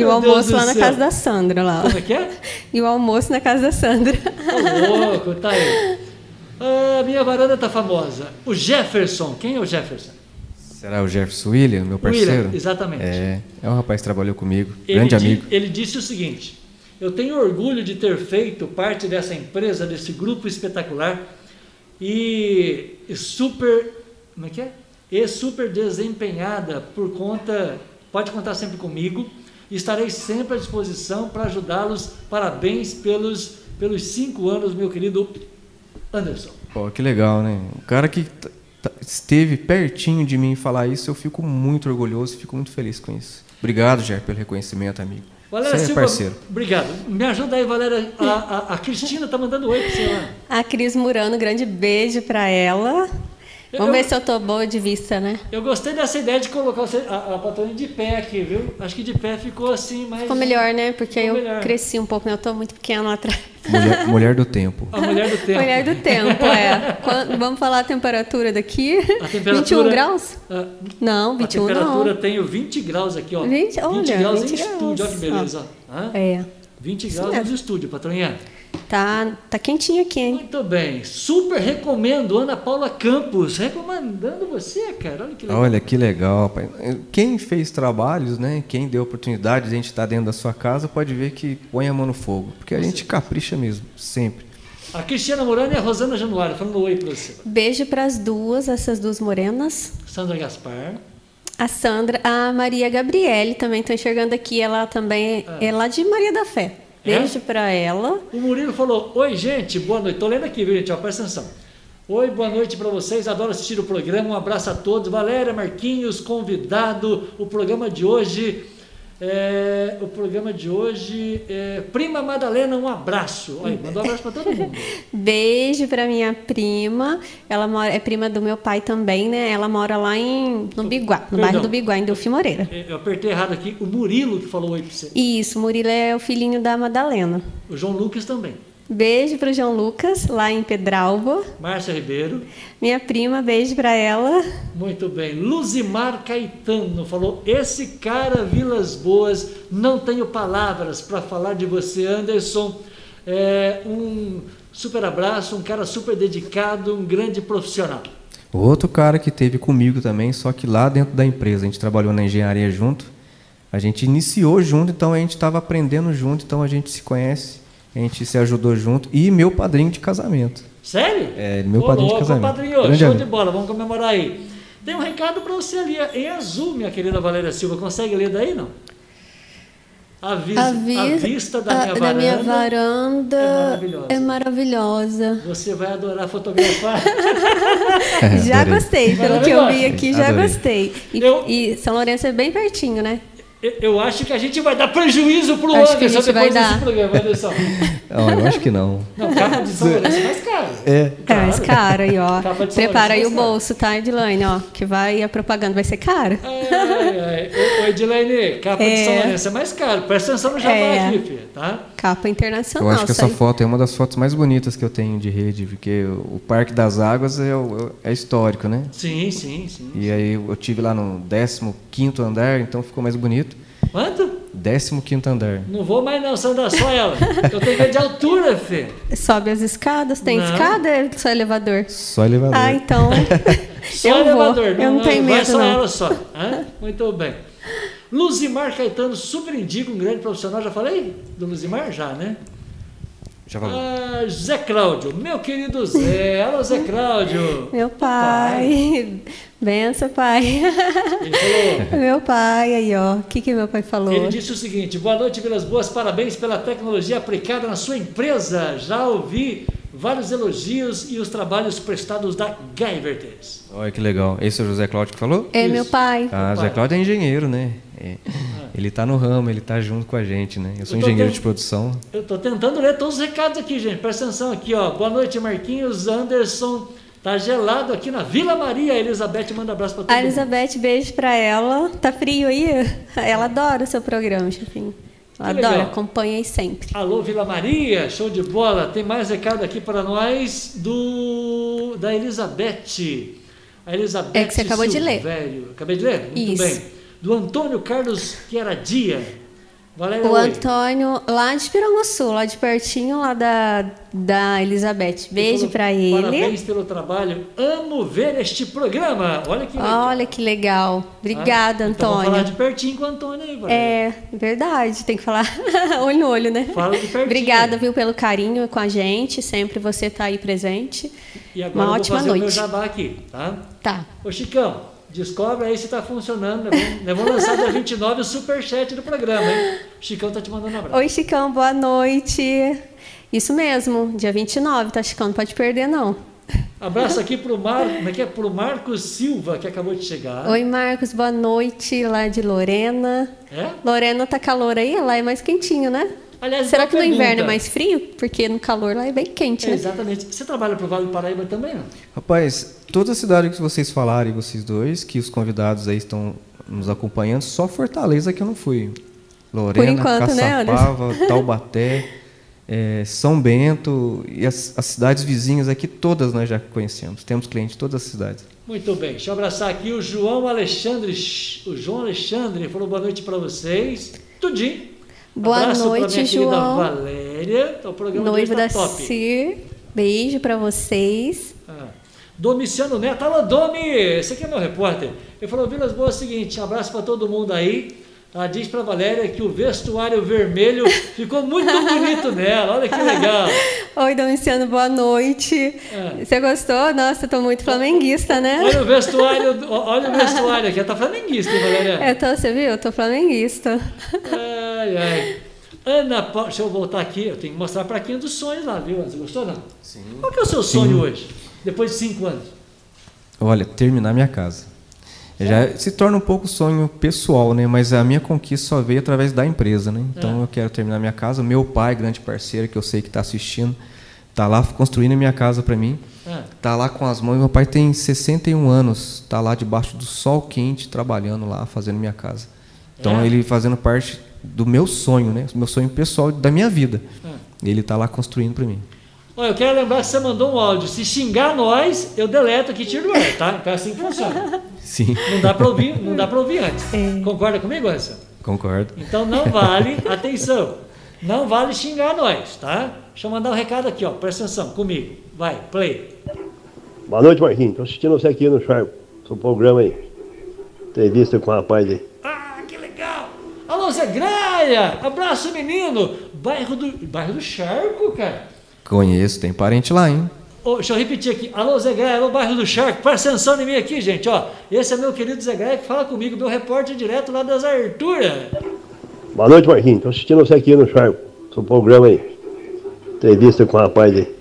E o meu almoço lá na céu. casa da Sandra lá. Como é que é? E o almoço na casa da Sandra. Ô, louco, tá aí. Ah, minha varanda tá famosa. O Jefferson, quem é o Jefferson? Será o Jefferson William, meu parceiro? William, exatamente. É, é um rapaz que trabalhou comigo, Ele, grande amigo. ele disse o seguinte: Eu tenho orgulho de ter feito parte dessa empresa, desse grupo espetacular e e super. Como é que é? E super desempenhada por conta. Pode contar sempre comigo. Estarei sempre à disposição para ajudá-los. Parabéns pelos, pelos cinco anos, meu querido Anderson. Pô, que legal, né? O cara que esteve pertinho de mim falar isso, eu fico muito orgulhoso, fico muito feliz com isso. Obrigado, Jair, pelo reconhecimento, amigo. Valéria Você é Silva, parceiro. obrigado. Me ajuda aí, Valéria. A, a, a Cristina tá mandando oi para você lá. A Cris Murano, grande beijo pra ela. Vamos Eu- ver se eu tô boa de vista, né? Eu gostei dessa ideia de colocar você- a, a patrona de pé aqui, viu? Acho que de pé ficou assim mais. Ficou melhor, né? Porque Ficou eu melhor. cresci um pouco, né? Eu tô muito pequena lá atrás. Mulher, mulher do tempo. A mulher do tempo. Mulher do tempo, é. Quan- Vamos falar a temperatura daqui? A temperatura, 21 graus? Ah, Não, a 21 temperatura não. tenho 20 graus aqui, ó. 20, olha, graus 20 em estúdio, olha que graus, beleza. É. 20 Isso graus mesmo. no estúdio, patroninha. Tá, tá quentinho aqui, hein? Muito bem. Super recomendo Ana Paula Campos. Recomendando você, cara. Olha que legal. Olha que legal, pai. Quem fez trabalhos, né? Quem deu oportunidade de a gente estar dentro da sua casa, pode ver que põe a mão no fogo. Porque a gente capricha mesmo, sempre. A Cristiana Morano e a Rosana Januário falando oi pra você. Beijo pras duas, essas duas morenas. Sandra Gaspar. A Sandra, a Maria Gabriele também, tô enxergando aqui, ela também é lá de Maria da Fé. É? Beijo pra ela. O Murilo falou: Oi, gente, boa noite. Tô lendo aqui, viu, gente? Ó, presta atenção. Oi, boa noite para vocês. Adoro assistir o programa. Um abraço a todos. Valéria Marquinhos, convidado. O programa de hoje. É, o programa de hoje é Prima Madalena, um abraço. Olha, mandou um abraço para todo mundo. Beijo pra minha prima. Ela mora, é prima do meu pai também, né? Ela mora lá em no Biguá, no Perdão. bairro do Biguá, em Delfim Moreira. É, Eu apertei errado aqui. O Murilo que falou oi para você. Isso, Murilo é o filhinho da Madalena. O João Lucas também. Beijo pro João Lucas, lá em Pedralva. Márcia Ribeiro. Minha prima, beijo pra ela. Muito bem. Luzimar Caetano falou: Esse cara, Vilas Boas, não tenho palavras para falar de você, Anderson. É um super abraço, um cara super dedicado, um grande profissional. Outro cara que teve comigo também, só que lá dentro da empresa, a gente trabalhou na engenharia junto. A gente iniciou junto, então a gente estava aprendendo junto, então a gente se conhece, a gente se ajudou junto. E meu padrinho de casamento. Sério? É, meu Ô, padrinho de louco, casamento. padrinho, Grande show amigo. de bola, vamos comemorar aí. Tem um recado para você ali, em azul, minha querida Valéria Silva. Consegue ler daí, não? A, vis- A, a vi- vista da a- minha da varanda. minha varanda é maravilhosa. é maravilhosa. Você vai adorar fotografar. já adorei. gostei, pelo que eu vi aqui, já Adorei. gostei. E, Eu- e São Lourenço é bem pertinho, né? Eu- acho que a gente vai dar prejuízo pro Acho que a Anderson gente vai desse dar. programa, Anderson. Não, eu acho que não. Não, capa de São Lourenço é mais caro. É. É mais caro aí, ó. Capa de São Prepara aí o é bolso, tá, Edilane, ó. Que vai a propaganda vai ser cara. Ai, ai, ai. Ô, Edilene, capa de É. São Lourenço é mais caro. Presta atenção no jabá É. aqui, filho, tá? Capa Eu internacional. acho que essa aí. foto é uma das fotos mais bonitas que eu tenho de rede, porque o Parque das Águas é, o- é histórico, né? Sim, sim, sim. E aí eu tive lá no 15º andar, então ficou mais bonito. Quanto? 15º andar. Não vou mais não, Sandra, só ela. Eu tenho medo de altura, filho. Sobe as escadas, tem Não. escada é só elevador? Só elevador. Ah, então. Só eu elevador. vou. Eu não tenho vai medo, só não. ela só. Hã? Muito bem. Luzimar Caetano, super indica, um grande profissional. Já falei do Luzimar? Já, né? Já falou. Ah, Zé Cláudio, meu querido Zé. Alô, Zé Cláudio. Meu pai. Benção, pai. Ele falou. meu pai, aí, ó. O que, que meu pai falou? Ele disse o seguinte: boa noite, Vilas Boas, parabéns pela tecnologia aplicada na sua empresa. Já ouvi vários elogios e os trabalhos prestados da Gaivertes. Olha que legal. Esse é o José Cláudio que falou? É Isso. meu pai. Ah. Zé Cláudio é engenheiro, né? É. Ele está no ramo, ele está junto com a gente, né? Eu sou Eu tô engenheiro de produção. Eu estou tentando ler todos os recados aqui, gente. Presta atenção aqui, ó. Boa noite, Marquinhos, Anderson. Tá gelado aqui na Vila Maria. A Elizabeth manda abraço para todo A mundo. Elizabeth, beijo pra ela. Tá frio aí? Ela adora o seu programa, chefinho. Que legal. aí sempre. Alô, Vila Maria, show de bola. Tem mais recado aqui para nós do da Elizabeth. A Elizabeth É que você acabou de ler. Silvério. Acabei de ler? Muito Isso. bem. Do Antônio Carlos Queradia. Valéria, O oi. Antônio, lá de Piranguçu, lá de pertinho, lá da, da Elizabeth. Beijo pra ele. Parabéns pelo trabalho. Amo ver este programa. Olha que legal. Olha que legal. Obrigada, Ah, então vamos Antônio. falar de pertinho com o Antônio aí, Valéria. É, verdade, tem que falar olho no olho, né? Fala de pertinho. Obrigada, viu, pelo carinho com a gente, sempre você tá aí presente. E agora Uma eu ótima vou fazer o meu noite. jabá aqui, tá? Tá. Ô Chicão, descobre aí se tá funcionando. Nós vamos, nós vamos lançar dia 29 o superchat do programa, hein? O Chicão tá te mandando um abraço. Oi, Chicão, boa noite. Isso mesmo, dia 29, tá, Chicão? Não pode perder, não. Abraço aqui pro Mar, como é é? Pro Marcos Silva, que acabou de chegar. Oi, Marcos, boa noite, lá de Lorena. É? Lorena tá calor aí? Lá é mais quentinho, né? Aliás, Será que no pergunta. inverno é mais frio? Porque no calor lá é bem quente, É, né? exatamente. Você trabalha pro Vale do Paraíba também, não? Rapaz, toda cidade que vocês falarem, vocês dois, que os convidados aí estão nos acompanhando, só Fortaleza que eu não fui. Lorena, enquanto, né, Caçapava, Taubaté, eh, São Bento e as, as cidades vizinhas aqui, todas nós já conhecemos. Temos clientes em todas as cidades. Muito bem. Deixa eu abraçar aqui o João Alexandre. O João Alexandre falou boa noite para vocês. Tudinho. Boa Abraço noite, João. Valéria. Então, o programa Noivo de da hoje tá top. Cir. Beijo pra vocês. Ah. Domiciano Neto, alô Domi, esse aqui é meu repórter. Ele falou, Vilas Boas, é o seguinte, abraço para todo mundo aí. Ela diz para Valéria que o vestuário vermelho ficou muito bonito nela, olha que legal. Oi, Domiciano, boa noite. É. Você gostou? Nossa, eu tô muito flamenguista, né? Olha o vestuário, olha o vestuário aqui, ela tá flamenguista, hein, Valéria? Eu tô, você viu? Eu tô flamenguista. Ai, ai. Ana Paula, deixa eu voltar aqui, eu tenho que mostrar a plaquinha dos sonhos lá, viu? Você gostou não? Sim. Qual que é o seu sonho hoje, depois de cinco anos? Olha, terminar minha casa. Já se torna um pouco sonho pessoal, né? Mas a minha conquista só veio através da empresa, né? Então É. eu quero terminar minha casa. Meu pai, grande parceiro, que eu sei que está assistindo, tá lá construindo a minha casa para mim. Ah, Tá lá com as mãos. Meu pai tem 61 anos, tá lá debaixo do sol quente trabalhando lá, fazendo minha casa. Então É? ele fazendo parte do meu sonho, né? Meu sonho pessoal da minha vida. ah. Ele tá lá construindo para mim. Olha, eu quero lembrar que você mandou um áudio. Se xingar nós, eu deleto aqui e tiro do ar, tá? Então é assim que funciona. Sim, Não dá para ouvir, não dá para ouvir antes. É. Concorda comigo, Anderson? concordo. Então não vale, atenção, não vale xingar nós, tá? Deixa eu mandar um recado aqui, ó. Presta atenção comigo. Vai, play. Boa noite, Marquinhos. Tô assistindo você aqui no Charco. Seu programa aí. Entrevista com o rapaz aí. Ah, que legal! Alô, Zé Graia! Abraço, menino! Bairro do, bairro do Charco, cara. Conheço, tem parente lá, hein? Ô, deixa eu repetir aqui. Alô, Zé Graia, alô, bairro do Charco. Presta atenção em mim aqui, gente, ó. Esse é meu querido Zé Graia que fala comigo, meu repórter direto lá das Arturas. Boa noite, Marquinhos. Tô assistindo você aqui no Charco. Seu programa aí. Entrevista com o rapaz aí.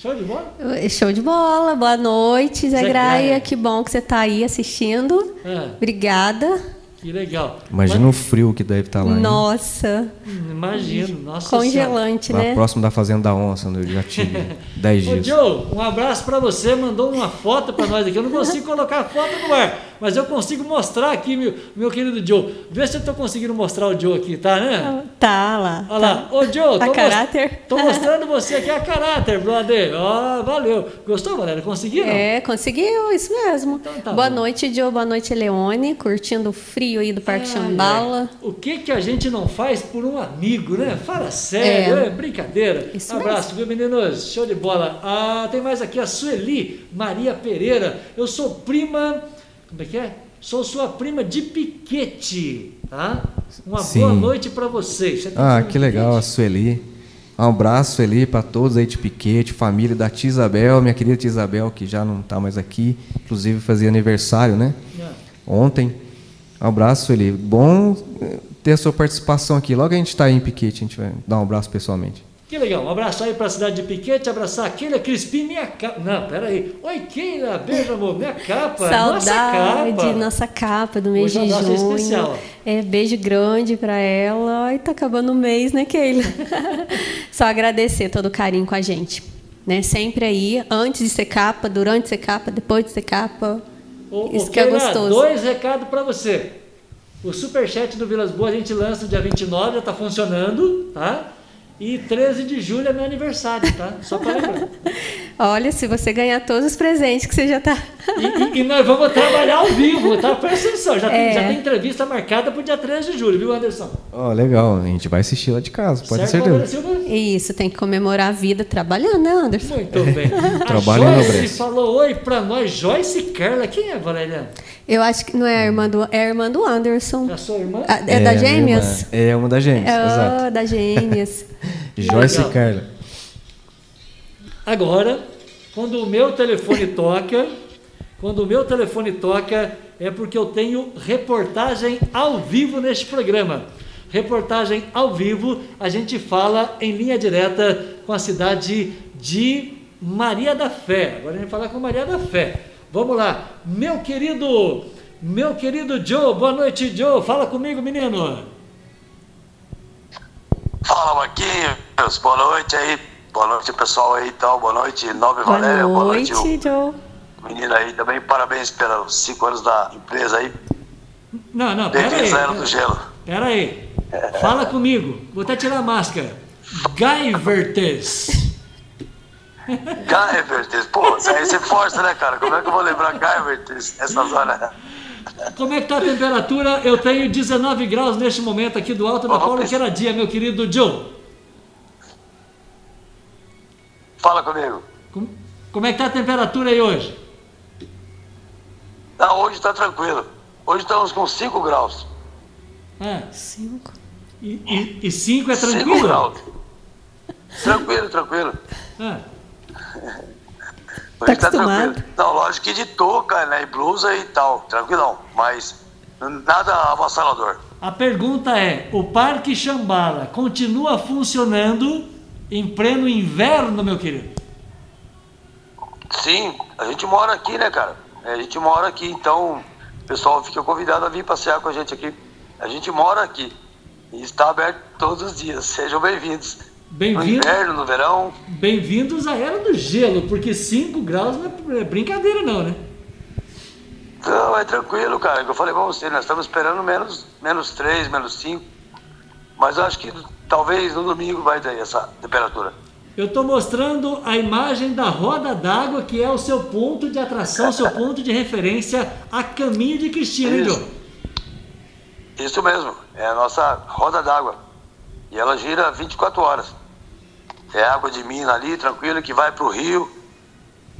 Show de bola? Show de bola, boa noite, Zé, Zé Graia. Graia. Que bom que você tá aí assistindo. Ah, Obrigada. Que legal. Imagina o frio que deve estar lá, hein? Nossa, Mas, imagino, nossa Senhora. congelante, Lá né? próximo da Fazenda da Onça, onde eu já tive 10 Ô dias. Joe, um abraço pra você, mandou uma foto pra nós aqui. Eu não consigo colocar a foto no ar, mas eu consigo mostrar aqui, meu, meu querido Joe. Vê se eu tô conseguindo mostrar o Joe aqui, tá, né? Tá lá. Olha lá, ô Joe, A tô, caráter? tô mostrando você aqui a caráter, brother. Ó, valeu. Gostou, galera? Conseguiram? É, conseguiu, isso mesmo. Então tá boa bom. noite, Joe. Boa noite, Leone. Curtindo o frio aí do Parque Chambala. ai. O que que a gente não faz por um amigo, né? Fala sério, é, É. brincadeira. Isso Abraço, viu, meninos? Show de bola. Ah, tem mais aqui a Sueli Maria Pereira. Eu sou prima. Como é que é? Sou sua prima de piquete, tá? Uma Sim. boa noite pra vocês. Você tem Ah, que legal, a? Sueli. Um abraço ali para todos aí de Piquete, família da tia Isabel, minha querida tia Isabel, que já não está mais aqui, inclusive fazia aniversário, né? É. Ontem. Um abraço, Felipe. Bom eh, ter a sua participação aqui. Logo a gente está aí em Piquete, a gente vai dar um abraço pessoalmente. Que legal, um abraço aí para a cidade de Piquete, abraçar a Keila Crispim, minha capa. Não, peraí. Oi, Keila, beijo, amor, minha capa. Saudade, nossa capa. nossa capa do mês Hoje de junho. É, especial. é, beijo grande para ela. Ai, tá acabando o mês, né, Keila? Só agradecer todo o carinho com a gente. Né? Sempre aí, antes de ser capa, durante de ser capa, depois de ser capa. Ô, Isso ô, que é é gostoso. Dois recados para você. O superchat do Vilas Boas a gente lança no dia 29, já está funcionando, tá? E 13 de julho é meu aniversário, tá? Só para lembrar. Olha, se você ganhar todos os presentes que você já está. E, e, e, nós vamos trabalhar ao vivo, tá? Presta atenção, já, é. tem, já tem entrevista marcada para o dia 13 de julho, viu, Anderson? Ó, oh, legal, a gente vai assistir lá de casa, pode ter certeza. Isso, tem que comemorar a vida trabalhando, né, Anderson? Muito bem. Trabalhando no Joyce falou oi para nós, Joyce Carla. Quem é, Valéria? Eu acho que não é a irmã do, é a irmã do Anderson. É a sua irmã? é, é da Gêmeas? É uma das Gêmeas, é, exato. da Gêmeas. Joyce e Carla. Agora, quando o meu telefone toca, quando o meu telefone toca, é porque eu tenho reportagem ao vivo neste programa. Reportagem ao vivo, a gente fala em linha direta com a cidade de Maria da Fé. Agora a gente vai falar com Maria da Fé. Vamos lá, meu querido, meu querido Joe, boa noite, Joe. Fala comigo, menino. Fala, Marquinhos. Boa noite aí. Boa noite, pessoal aí então. Boa noite, Nove Valéria. Boa noite, Boa noite Joe. Menina aí também. Parabéns pelos cinco anos da empresa aí. Não, não, pera aí. Era do gelo. Pera aí. Fala comigo. Vou até tirar a máscara. Guyvertes. Guyvertes. Pô, aí você força, né, cara? Como é que eu vou lembrar Guyvertes nessas horas? Como é que tá a temperatura? Eu tenho 19 graus neste momento aqui do Alto da Paula, que era dia, meu querido Joe. Fala comigo. Como, como é que tá a temperatura aí hoje? Não, hoje está tranquilo. Hoje estamos com 5 graus. É. 5. E 5 é tranquilo? 5 graus. Tranquilo, tranquilo. É. Tá, tá tranquilo. Não, lógico que de touca, né? E blusa e tal, tranquilão. Mas nada avassalador. A pergunta é: o Parque Chambala continua funcionando em pleno inverno, meu querido? Sim, a gente mora aqui, né, cara? A gente mora aqui, então o pessoal fica convidado a vir passear com a gente aqui. A gente mora aqui e está aberto todos os dias. Sejam bem-vindos. Bem-vindo, no inverno, no verão. Bem-vindos à era do gelo, porque 5 graus não é brincadeira não, né? Não, é tranquilo, cara. Eu falei pra você, nós estamos esperando menos, menos 3, menos 5. Mas eu acho que talvez no domingo vai ter essa temperatura. Eu estou mostrando a imagem da roda d'água, que é o seu ponto de atração, seu ponto de referência a caminho de Cristina, Isso. Isso mesmo, é a nossa roda d'água. E ela gira 24 horas. É água de mina ali, tranquilo, que vai para o rio.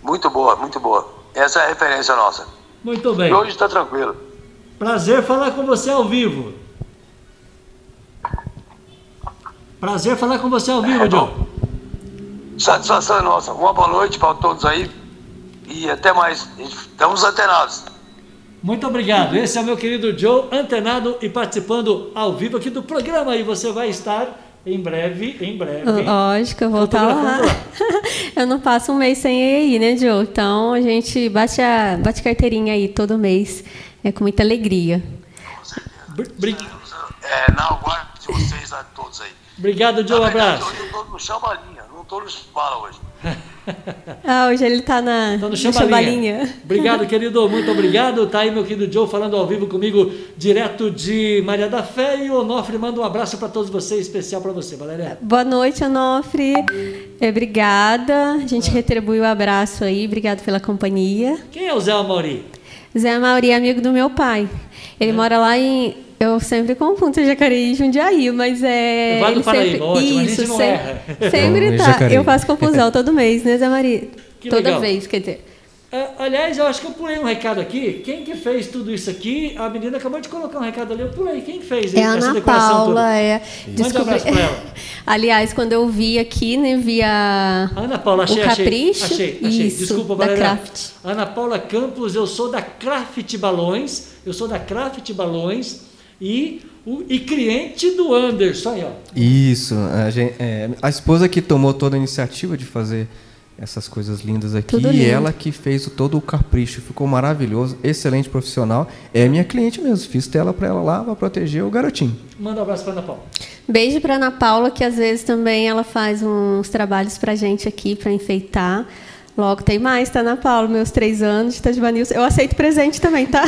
Muito boa, muito boa. Essa é a referência nossa. Muito bem. E hoje está tranquilo. Prazer falar com você ao vivo. Prazer falar com você ao vivo, é, John. Satisfação é nossa. Uma boa noite para todos aí. E até mais. Estamos antenados. Muito obrigado. Esse é o meu querido Joe, antenado e participando ao vivo aqui do programa. E você vai estar em breve, em breve. Lógico, eu vou estar lá. lá. eu não passo um mês sem ir aí, né, Joe? Então a gente bate, a, bate carteirinha aí todo mês. É com muita alegria. Obrigado. É, na guarda de vocês a todos aí. Obrigado, Joe. Um abraço. Eu estou no chamalinha, não estou no bala hoje. Ah, hoje ele está na, tá no chamalinha. Obrigado, querido. Muito obrigado. Tá aí meu querido Joe falando ao vivo comigo, direto de Maria da Fé. E o Onofre manda um abraço para todos vocês, especial para você, Valéria. Boa noite, Onofre. É, obrigada. A gente ah. retribui o abraço aí. Obrigado pela companhia. Quem é o Zé Mauri? Zé Mauri é amigo do meu pai. Ele é. mora lá em eu sempre confundo Jacareí e Jundiaí, mas é. Vale ele sempre... ótimo, Isso, sempre, sempre tá. Eu faço confusão todo mês, né, Zé Maria? Que Toda legal. vez, quer dizer. É, aliás, eu acho que eu pulei um recado aqui. Quem que fez tudo isso aqui? A menina acabou de colocar um recado ali. Eu pulei. Quem fez É a essa Ana decoração Paula, toda? é. Mande um abraço pra ela. Aliás, quando eu vi aqui, né, vi a... Ana Paula, achei, o Capricho. achei, achei, achei. Isso, Desculpa, da galera. Craft. Ana Paula Campos, eu sou da Craft Balões, eu sou da Craft Balões e, o, e cliente do Anderson, aí, ó. Isso, a, gen- é, a esposa que tomou toda a iniciativa de fazer essas coisas lindas aqui Tudo e lindo. ela que fez o- todo o capricho, ficou maravilhoso, excelente profissional, é minha cliente mesmo, fiz tela para ela lá para proteger o garotinho. Manda um abraço pra Ana Paula. Beijo para Ana Paula, que às vezes também ela faz uns trabalhos pra gente aqui para enfeitar. Logo tem mais, tá, Ana Paula? Meus três anos de News. Eu aceito presente também, tá?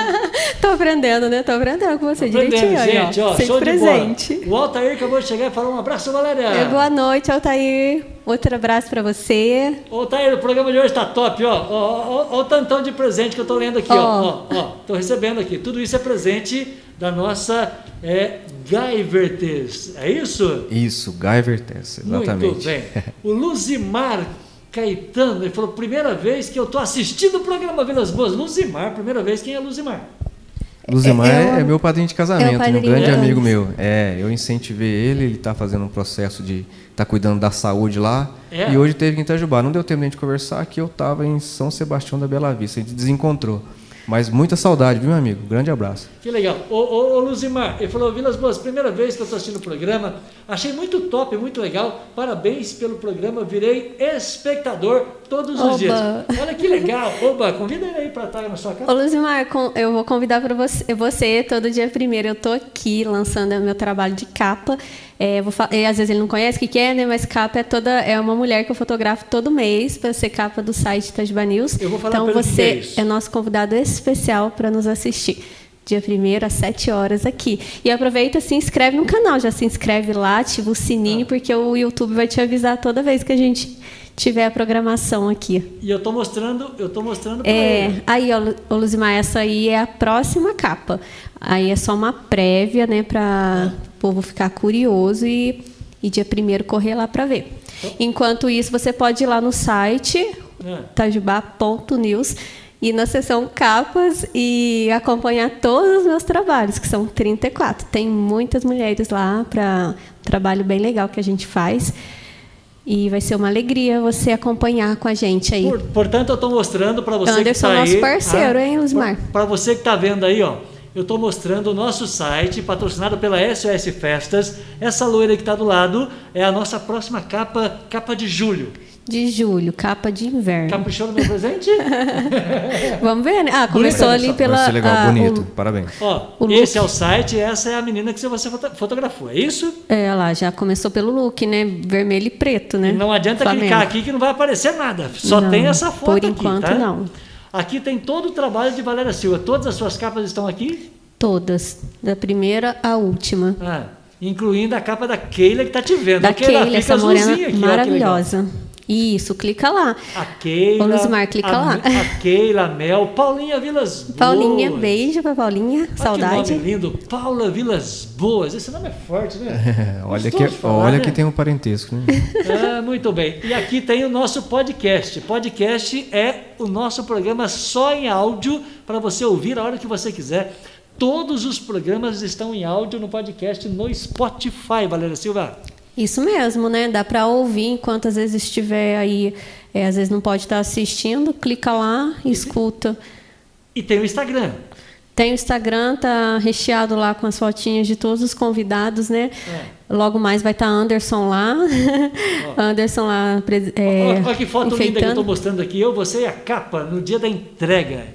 Tô aprendendo, né? Tô aprendendo com você Aprendendo, direitinho. aí, gente, ó, Aceito show presente. de bola. O Altair acabou de chegar e falou um abraço, Valéria. É, boa noite, Altair. Outro abraço para você. Ô, Altair, o programa de hoje tá top, ó. Ó, ó, ó o tantão de presente que eu tô lendo aqui, ó. Ó, ó. Tô recebendo aqui. Tudo isso é presente da nossa é, Gaivertes. É isso? Isso, Guyver Tess, exatamente. Muito bem. O Luzimar Caetano, ele falou, primeira vez que eu tô assistindo o programa Vilas Boas. Luzimar, primeira vez, quem é Luzimar? Luzimar É, é, é é meu padrinho de é casamento, o um grande de amigo meu. É, eu incentivei ele, ele está fazendo um processo de tá cuidando da saúde lá. É? E hoje teve que ir em Itajubá. Não deu tempo nem de conversar, que eu estava em São Sebastião da Bela Vista. A gente desencontrou. Mas muita saudade, viu, meu amigo? Grande abraço. Que legal. Ô, ô, ô Luzimar, ele falou, Vilas Boas, primeira vez que eu estou assistindo o programa, achei muito top, muito legal, parabéns pelo programa, virei espectador todos os Oba. dias. Olha que legal. Oba, convida ele aí para estar na sua Ô, casa. Luzimar, com- eu vou convidar para você, você todo dia primeiro. Eu tô aqui lançando o meu trabalho de capa. É, vou é, às vezes ele não conhece o que, que é, né? Mas capa é toda é uma mulher que eu fotografo todo mês para ser capa do site Itajubá News. Eu vou falar então é você isso. é nosso convidado especial para nos assistir. Dia 1 às 7 horas aqui. E aproveita, se inscreve no canal. Já se inscreve lá, ativa o sininho, Ah. porque o YouTube vai te avisar toda vez que a gente tiver a programação aqui. E eu tô mostrando, eu tô mostrando para É, ele. aí, ó, Luzimar, essa aí é a próxima capa. Aí é só uma prévia, né, para o povo ficar curioso e, e dia primeiro correr lá para ver. Enquanto isso, você pode ir lá no site É. tajubá.news e na seção capas e acompanhar todos os meus trabalhos, que são 34. Tem muitas mulheres lá para um trabalho bem legal que a gente faz. E vai ser uma alegria você acompanhar com a gente aí. Por- portanto, eu estou mostrando para você que Anderson, está aí. nosso parceiro, hein, Luzimar? Para você que está vendo aí, ó. Eu estou mostrando o nosso site, patrocinado pela SOS Festas. Essa loira que está do lado é a nossa próxima capa, capa de julho. De julho, capa de inverno. Caprichou no meu presente? Vamos ver, né? Ah, começou Bonito, ali pela. Vai ser legal, ah, bonito. o- Parabéns. Ó, O esse look. é o site, essa é a menina que você foto- fotografou, é isso? é, lá, já começou pelo look, né? Vermelho e preto, né? Não adianta Flamengo. clicar aqui que não vai aparecer nada. Só Não, tem essa foto por aqui, enquanto, tá? não. Aqui tem todo o trabalho de Valéria Silva. Todas as suas capas estão aqui? Todas, da primeira à última. Ah, incluindo a capa da Keila que tá te vendo. Da Keila essa morena azulzinha aqui, ó, maravilhosa. Isso, clica lá. A Keila. Ô, Luzimar, clica a, lá. A Keila Mel, Paulinha Vilas Boas. Paulinha, beijo pra Paulinha, Olha saudade. Que nome lindo, Paula Vilas Boas. Esse nome é forte, né? olha que, falar, olha né? que tem um parentesco, né? Ah, muito bem. E aqui tem o nosso podcast. Podcast é o nosso programa só em áudio para você ouvir a hora que você quiser. Todos os programas estão em áudio no podcast no Spotify, Valéria Silva. Isso mesmo, né? Dá para ouvir enquanto às vezes estiver aí, é, às vezes não pode estar assistindo, clica lá, escuta. E tem o Instagram. Tem o Instagram, tá recheado lá com as fotinhas de todos os convidados, né? Logo mais vai estar Anderson lá. Anderson lá. É, olha, olha que foto linda que eu enfeitando. estou mostrando aqui. Eu, você e a capa no dia da entrega.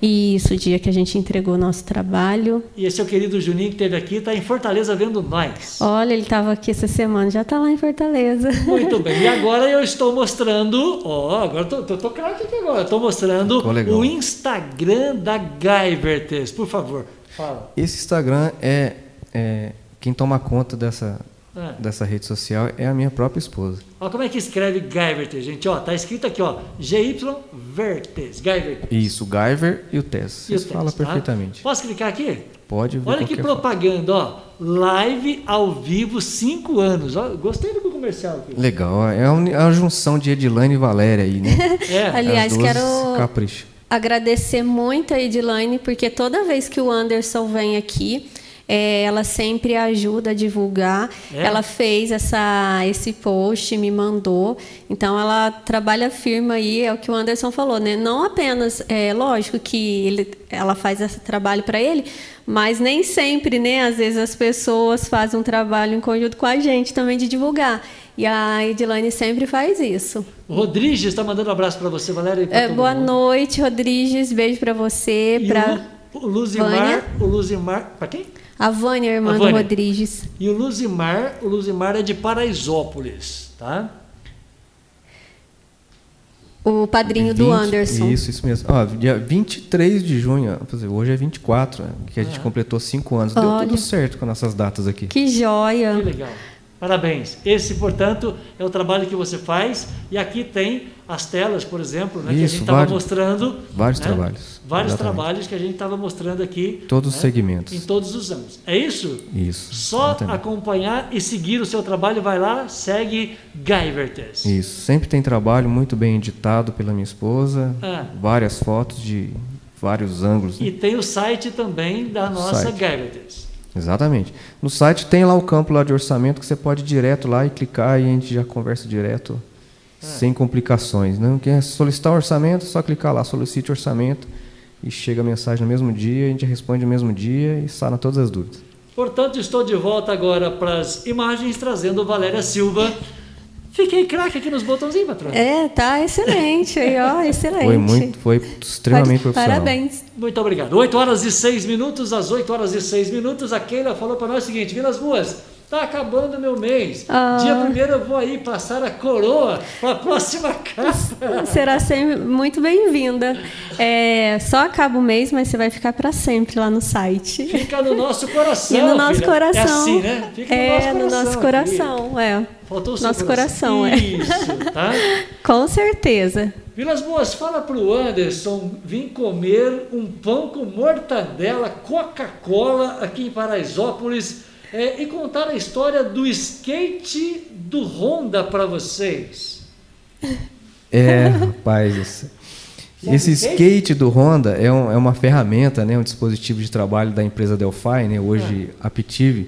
Isso, o dia que a gente entregou o nosso trabalho. E esse é o querido Juninho que esteve aqui, está em Fortaleza vendo nós. Olha, ele estava aqui essa semana, já está lá em Fortaleza. Muito bem. E agora eu estou mostrando, ó, agora tô, tô, tô craque aqui agora. Estou mostrando o Instagram da Guyvertes. Por favor, fala. Esse Instagram é, é quem toma conta dessa, Ah. dessa rede social é a minha própria esposa. Ó, como é que escreve Guyvertes, gente? Ó, tá escrito aqui, ó, GY Vertes, Guyvertes. Isso, o Guyver e o Tess. E o Vocês falam texto, tá? perfeitamente. Posso clicar aqui? Pode ver Olha que propaganda, ó. Live ao vivo, cinco anos. Ó, gostei do comercial aqui. Legal, é uma, é uma junção de Edilane e Valéria aí, né? É. Aliás, As duas quero capricho. agradecer muito a Edilane, porque toda vez que o Anderson vem aqui, é, ela sempre ajuda a divulgar. É? Ela fez essa, esse post, me mandou. Então, ela trabalha firme aí, é o que o Anderson falou, né? Não apenas, é lógico que ele, ela faz esse trabalho para ele, mas nem sempre, né? Às vezes as pessoas fazem um trabalho em conjunto com a gente também de divulgar. E a Edilane sempre faz isso. O Rodrigues está mandando um abraço para você, Valéria. e pra É, boa mundo. noite, Rodrigues. Beijo para você, E Lu- o Luzimar, Vânia. o Luzimar, para quem? A Vânia, irmã A do Vânia. Rodrigues. E o Luzimar, o Luzimar é de Paraisópolis, tá? O padrinho do 20 Anderson. Isso, isso mesmo. Ó, dia 23 de junho, hoje é 24, né, que a gente completou 5 anos. Deu Olha. tudo certo com nossas datas aqui. Que joia. Que legal. Parabéns. Esse, portanto, é o trabalho que você faz. E aqui tem as telas, por exemplo, né, que a Isso, gente estava mostrando. vários né, trabalhos. Vários Exatamente. trabalhos que a gente estava mostrando aqui. Todos os né, segmentos. Em todos os anos. É isso? Isso. Só exatamente. acompanhar e seguir o seu trabalho, vai lá, segue Guyvertes. Isso. Sempre tem trabalho muito bem editado pela minha esposa. Ah. Várias fotos de vários ângulos. né? E tem o site também da nossa. Guyvertes. Exatamente. No site tem lá o campo lá de orçamento que você pode ir direto lá e clicar e a gente já conversa direto sem complicações. Não quer solicitar um orçamento, é só clicar lá, solicite orçamento e chega a mensagem no mesmo dia, a gente responde no mesmo dia e sana todas as dúvidas. Portanto, estou de volta agora para as imagens, trazendo Valéria Silva. Fiquei craque aqui nos botãozinhos, patrão. É, tá excelente aí, ó, excelente. Foi muito, foi extremamente profissional. Parabéns. Muito obrigado. 8 horas e 6 minutos, às 8 horas e 6 minutos, a Keila falou para nós o seguinte: Vilas Boas, tá acabando meu mês. Ah. Dia primeiro eu vou aí passar a coroa para a próxima casa. Será sempre muito bem-vinda. É, só acaba o mês, mas você vai ficar para sempre lá no site. Fica no nosso coração. E no nosso filha. coração. É assim, né? Fica É, no no nosso nosso coração. coração, é. Faltou o Nosso coração, é. Isso, tá? Com certeza. Vilas Boas, fala pro Anderson vir comer um pão com mortadela, Coca-Cola aqui em Paraisópolis é, e contar a história do skate do Honda para vocês. É, rapaz. Esse, esse skate? do Honda é, um- é uma ferramenta, né, um dispositivo de trabalho da empresa Delphi, né, hoje Aptiv,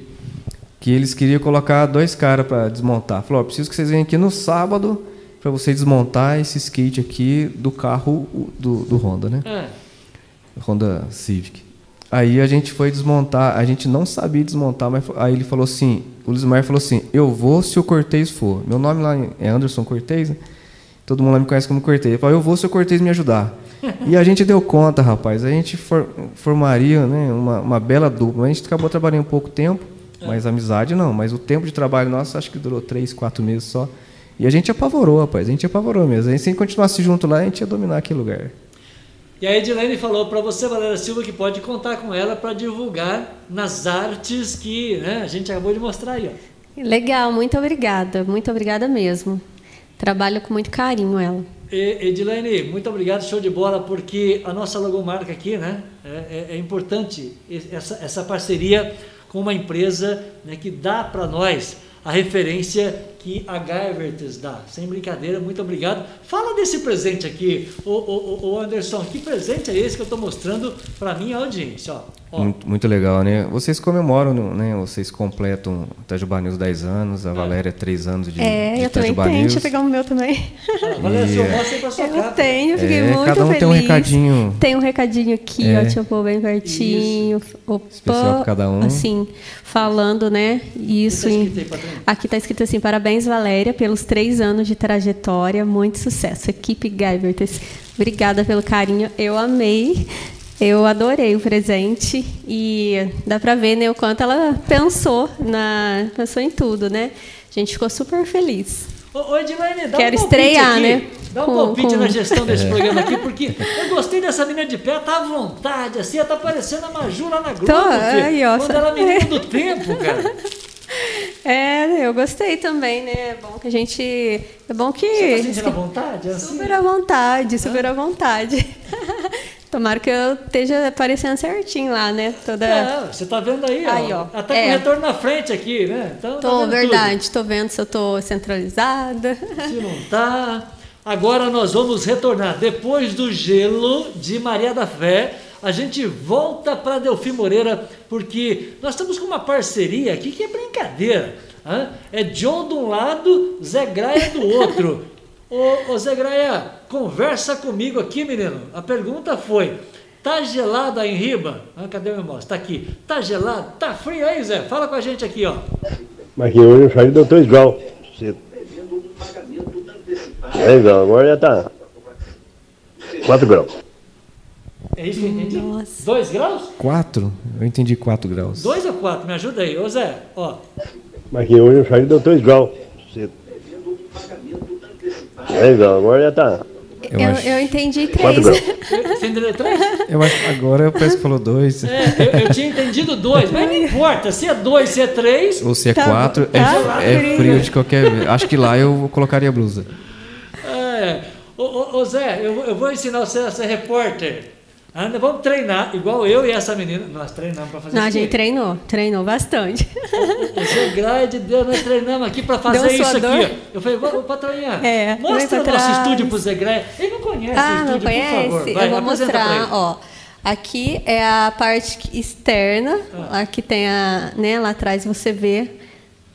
que eles queriam colocar dois caras para desmontar. Falou, ó, preciso que vocês venham aqui no sábado para você desmontar esse skate aqui do carro do, do Honda, né? É, Honda Civic. Aí a gente foi desmontar, a gente não sabia desmontar, mas aí ele falou assim, o Lismar falou assim, eu vou se o Cortez for. Meu nome lá é Anderson Cortez, né? Todo mundo lá me conhece como Cortez. Ele falou, eu vou se o Cortez me ajudar. e a gente deu conta, rapaz. A gente for- formaria né, uma, uma bela dupla. A gente acabou trabalhando pouco tempo, mas amizade não. Mas o tempo de trabalho nosso acho que durou três, quatro meses só. E a gente apavorou, rapaz. A gente apavorou mesmo. A gente, se a gente continuasse junto lá, a gente ia dominar aquele lugar. E a Edilene falou para você, Valéria Silva, que pode contar com ela para divulgar nas artes que né, a gente acabou de mostrar aí. Ó. Legal, muito obrigada. Muito obrigada mesmo. Trabalho com muito carinho ela. E, Edilene, muito obrigado, show de bola, porque a nossa logomarca aqui, né, é, é- é importante essa, essa parceria com uma empresa né, que dá para nós a referência que a Guyvertes dá. Sem brincadeira, muito obrigado. Fala desse presente aqui, o, o, o Anderson, que presente é esse que eu estou mostrando para minha audiência? Ó, ó. Muito, muito legal, né? Vocês comemoram, né? Vocês completam Itajubá News 10 anos, a Valéria 3 anos de, É, de eu também tenho. Deixa eu pegar o meu também. Ah, Valéria E, é. mostra aí pra sua Eu capa. tenho, fiquei É, muito cada um feliz. tem um recadinho. Tem um recadinho aqui, É. ó, deixa eu pôr bem pertinho. Opa, Especial pra cada um. Assim, falando, né? Isso. O que tá em- escrito aqui tá escrito assim: parabéns, Valéria, pelos três anos de trajetória, muito sucesso. Equipe Guyvertes, obrigada pelo carinho, eu amei. Eu adorei o presente e dá pra ver né, o quanto ela pensou na pensou em tudo, né? A gente ficou super feliz. Ô, Edilene, dá Quero um palpite estrear, aqui. né? Dá um Com- palpite com- na gestão desse programa aqui, porque eu gostei dessa menina de pé, tá à vontade, assim, ela tá parecendo a Maju lá na Globo, Tô, filho, aí, ó, quando só- ela é menina do tempo, cara. É, eu gostei também, né? É bom que a gente. É bom que. Você tá sentindo à vontade? Assim? Super à vontade, super à vontade. Tomara que eu esteja aparecendo certinho lá, né? Toda... É, você tá vendo aí, Aí, ó. ó. Ela tá com É. o retorno na frente aqui, né? Então, tá Tô, vendo verdade, tô vendo se eu tô centralizada. tudo. Se não tá. Agora nós vamos retornar. Depois do gelo de Maria da Fé, a gente volta para Delfim Moreira, porque nós estamos com uma parceria aqui que é brincadeira. hã? É John de um lado, Zé Graia do outro. Ô, ô Zé Graia, conversa comigo aqui, menino. A pergunta foi: tá gelado aí em Riba? Ah, cadê meu irmão? Está aqui. Tá gelado? Tá frio aí, Zé? Fala com a gente aqui, ó. Mas que hoje o Charlie deu 3 graus. cedo. É agora já tá 4 graus. É isso que eu entendi? Nossa. Dois graus? 4? Eu entendi 4 graus. Dois ou quatro? Me ajuda aí. Ô Zé, ó. Mas que hoje o Charlie deu 3 graus. cedo. É graus, agora já tá Eu Eu, acho, eu entendi 4 três. graus. Você entendeu três? eu acho agora parece que falou 2. É, eu, eu tinha entendido dois, mas não importa. Se é dois, se é três. Ou se é Tá 4, bom, tá é, é frio. frio de qualquer. Acho que lá eu colocaria blusa. É. Ô, ô, ô, Zé, eu, eu vou ensinar você a ser repórter. Anda, vamos treinar, igual eu e essa menina. Nós treinamos para fazer Não, a isso. gente aqui. treinou, treinou bastante. O Zé Graia de Deus, nós treinamos aqui para fazer Deu isso aqui. ó. Eu falei, ô, patroinha, É, mostra o nosso estúdio pro Zé Graia. Ele não conhece o Ah, estúdio, não conhece? por favor. Vai, eu vou mostrar, ó. Aqui é a parte externa. Ah. Aqui tem a, né, lá atrás você vê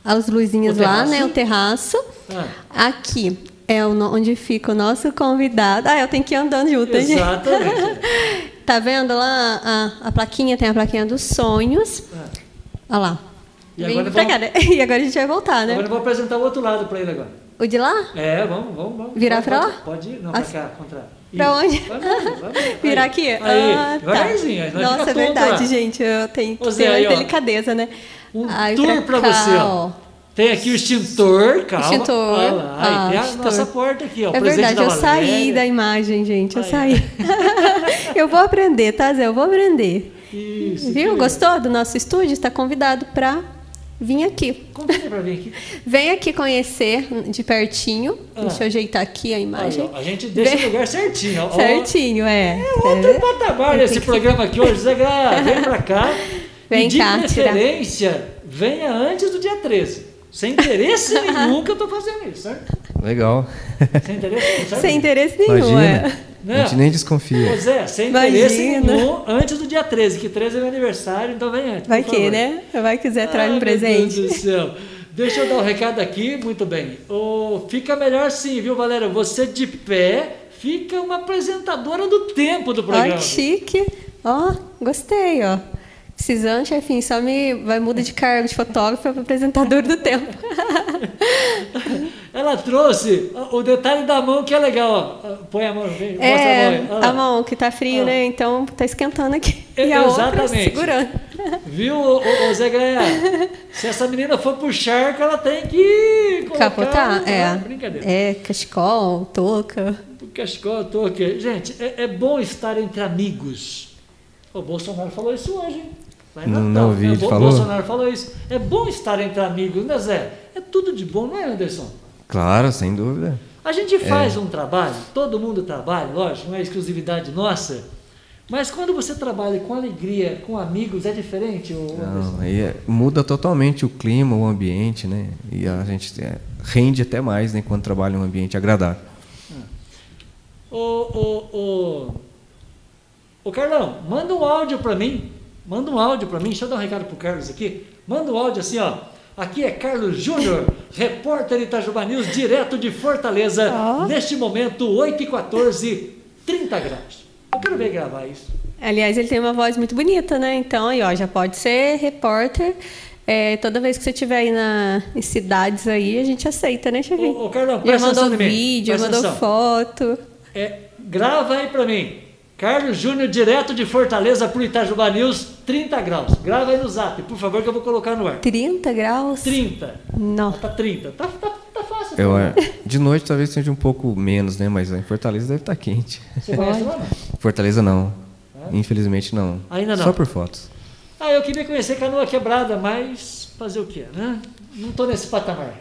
as luzinhas O lá, né, o terraço. Ah. Aqui é o onde fica o nosso convidado. Ah, eu tenho que ir andando junto, hein, gente? Exatamente. Tá vendo lá a, a plaquinha? Tem a plaquinha dos sonhos. Olha lá. E agora vamos- cá, né? E agora a gente vai voltar, né? Agora eu vou apresentar o outro lado para ele agora. O de lá? É, vamos, vamos, vamos. Virar pode, lá? Pode ir, não, Assim. cá, contrário. Isso. onde? Vai, vai, vai. Virar Aí. aqui? Aí, ah, tá. aí Nossa, é verdade, gente. Eu tenho que Ô, Zé, ter aí, mais ó. delicadeza, né? Um Aí, tour cá, você, ó. Tem aqui o extintor, calma. Extintor. Olha lá, aí Ah, tem a extintor. nossa porta aqui, ó. É verdade, da eu saí da imagem, gente. Eu Aí, saí. eu vou aprender, tá, Zé? Eu vou aprender. Isso. Viu? Gostou do nosso estúdio? Está convidado para vir aqui. Convida pra vir aqui. Vem aqui conhecer de pertinho. Ah. Deixa eu ajeitar aqui a Aí, imagem. ó, a gente deixa Vem- o lugar certinho. ó. Certinho, é. Outro É. patamar nesse programa aqui hoje. Zé Gra, vem pra cá. Vem e de cá, tirar. preferência, venha antes do dia 13. Sem interesse nenhum que eu tô fazendo isso, certo? Legal. Sem interesse nenhum, certo? Sem interesse nenhum, Imagina. é. Não. A gente nem desconfia. Ô Zé, sem interesse Imagina. nenhum, antes do dia 13, que 13 é meu aniversário, então vem antes. Vai que, favor. né? Vai quiser traz Ai, um meu presente. Deus do céu. Deixa eu dar um recado aqui, muito bem. Ô, fica melhor sim, viu, Valéria? Você de pé fica uma apresentadora do tempo do programa. Ó, que chique. Ó, gostei, ó. Precisando, chefinho, só me vai muda de cargo de fotógrafo para apresentador do tempo. Ela trouxe o detalhe da mão que é legal, ó. Põe a mão, vem, mostra a mão. É, a mão que tá frio, né? Então tá esquentando aqui. É, E a outra exatamente. segurando. Viu, ô, ô, ô Zé Graia? Se essa menina for pro charco, ela tem que colocar... Capotar? Ah, É. Brincadeira. É, cachecol, touca. Cachecol, aqui. Gente, é, é bom estar entre amigos. O Bolsonaro falou isso hoje, hein? Vai Não- Natal, não vi, né? ele O falou? Bolsonaro falou isso. É bom estar entre amigos, né, Zé? É tudo de bom, não é, Anderson? Claro, sem dúvida. A gente faz um trabalho, todo mundo trabalha, lógico, não é exclusividade nossa. Mas quando você trabalha com alegria, com amigos, é diferente? Não, aí é- muda totalmente o clima, o ambiente, né? E a gente é, rende até mais, né? Quando trabalha em um ambiente agradável. Ô, ô, ô, ô Carlão, manda um áudio para mim. Manda um áudio para mim. Deixa eu dar um recado pro Carlos aqui. Manda um áudio assim, ó. Aqui é Carlos Júnior, repórter Itajuba News, direto de Fortaleza. Ó. Neste momento, 8 e 14, 30 graus. Eu quero ver gravar isso. Aliás, ele tem uma voz muito bonita, né? Então, aí, ó, já pode ser repórter. É, toda vez que você estiver aí na, em cidades aí, a gente aceita, né, chefinho? Ô, ô, Carlão, já mandou vídeo, já mandou foto. É, grava aí para mim. Carlos Júnior, direto de Fortaleza para o Itajuba News, 30 graus. Grava aí no zap, por favor, que eu vou colocar no ar. 30 graus? 30. Não. Tá 30. Tá, tá, tá fácil. Eu, é, de noite talvez seja um pouco menos, né? Mas em Fortaleza deve estar quente. Você conhece lá, não? Fortaleza não. Infelizmente não. Ainda não. Só por fotos. Ah, eu queria conhecer Canoa Quebrada, mas fazer o quê, né? Não tô nesse patamar.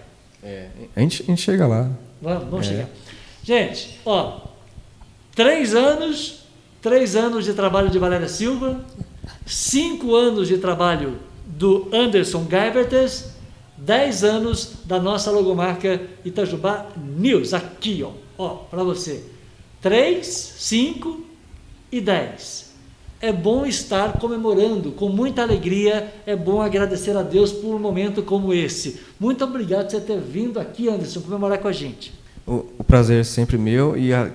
A gente, a gente chega lá. Vamos, vamos É. chegar. Gente, ó, três anos três anos de trabalho de Valéria Silva, cinco anos de trabalho do Anderson Geibertes, dez anos da nossa logomarca Itajubá News, aqui ó, ó, para você. Três, cinco e dez é bom estar comemorando com muita alegria, é bom agradecer a Deus por um momento como esse. Muito obrigado por você ter vindo aqui, Anderson, comemorar com a gente. O, o prazer é sempre meu e a,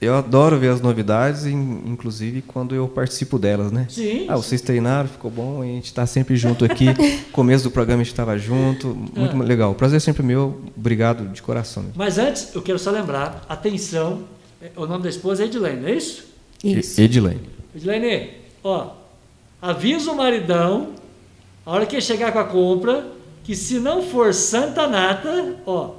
eu adoro ver as novidades, inclusive quando eu participo delas, né? Sim. Ah, vocês treinaram, ficou bom, a gente está sempre junto aqui. começo do programa a gente estava junto, muito é. legal. O prazer é sempre meu, obrigado de coração. Mas antes, eu quero só lembrar, atenção, o nome da esposa é Edilene, não é isso? Isso. Edilene. Edilene, ó, avisa o maridão, a hora que ele chegar com a compra, que se não for Santa Nata, ó,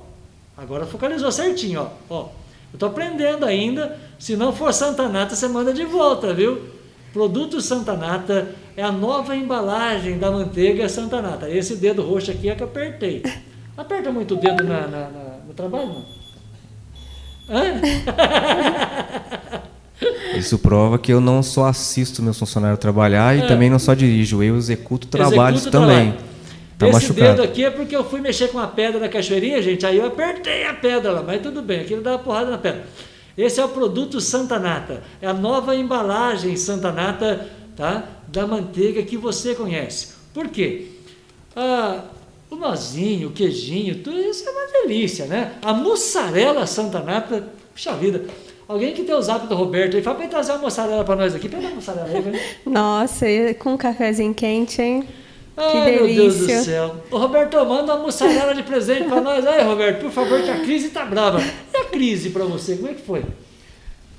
agora focalizou certinho, ó, ó, eu tô aprendendo ainda, se não for Santa Nata, você manda de volta, viu? Produto Santa Nata é a nova embalagem da manteiga Santa Nata. Esse dedo roxo aqui é que apertei. Aperta muito o dedo na, na, na no trabalho, não? Hã? Isso prova que eu não só assisto meus funcionários trabalhar e é. também não só dirijo, eu executo trabalhos executo também. Trabalho. Tá Esse machucado. dedo aqui é porque eu fui mexer com a pedra da cachoeirinha, gente, aí eu apertei a pedra lá, mas tudo bem, aqui não dá uma porrada na pedra. Esse é o produto Santa Nata, é a nova embalagem Santa Nata tá? da manteiga que você conhece. Por quê? Ah, o nozinho, o queijinho, tudo isso é uma delícia, né? A mussarela Santa Nata, puxa vida, Alguém que tem o zap do Roberto aí, fala pra ele trazer uma moçarela pra nós aqui. Pega a moçarela aí, velho. Nossa, com um cafezinho quente, hein? Ai, que delícia. meu Deus do céu. Ô, Roberto, manda uma mussarela de presente pra nós. Aí, Roberto, por favor, que a crise tá brava. E a crise pra você, como é que foi?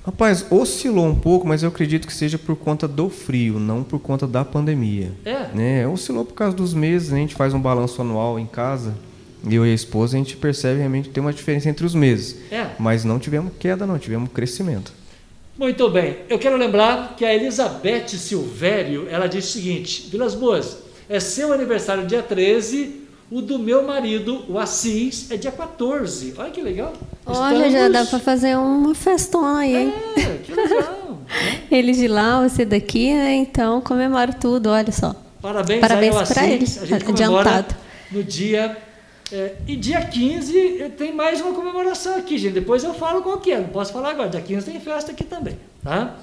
Rapaz, oscilou um pouco, mas eu acredito que seja por conta do frio, não por conta da pandemia. É? Né? Oscilou por causa dos meses, né? a gente faz um balanço anual em casa eu e a esposa, a gente percebe realmente que tem uma diferença entre os meses. É. Mas não tivemos queda, não, tivemos crescimento. Muito bem. Eu quero lembrar que a Elizabeth Silvério, ela disse o seguinte, Vilas Boas, é seu aniversário dia 13, o do meu marido, o Assis, é dia 14. Olha que legal. Olha, Estamos... já dá para fazer uma festona aí, hein? É, que legal. ele de lá, você daqui, né? Então comemoro tudo, olha só. Parabéns, Parabéns para ele, a gente adiantado. No dia é, e dia 15 tem mais uma comemoração aqui, gente. Depois eu falo qual que é, não posso falar agora. Dia 15 tem festa aqui também. Tá?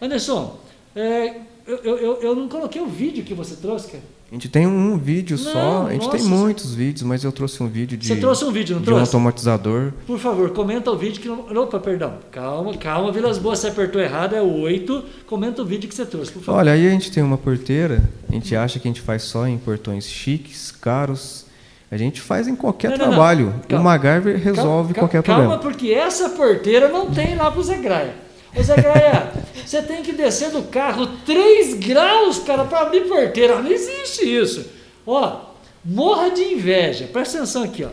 Anderson, é, eu, eu, eu não coloquei o vídeo que você trouxe, cara. A gente tem um vídeo não, só, a gente nossa, tem muitos vídeos, mas eu trouxe um vídeo de. Você trouxe um vídeo, não de trouxe? um automatizador. Por favor, comenta o vídeo que não. Opa, perdão. Calma, calma, Vilas Boas, você apertou errado, é o 8. Comenta o vídeo que você trouxe, por favor. Olha, aí a gente tem uma porteira, a gente acha que a gente faz só em portões chiques, caros a gente faz em qualquer não, trabalho. Não, não. O MacGyver resolve calma, qualquer calma, problema. Calma, porque essa porteira não tem lá pro Zé Graia. Ô Zé você tem que descer do carro 3 graus, cara, para abrir porteira. Não existe isso. Ó, morra de inveja. Presta atenção aqui, ó.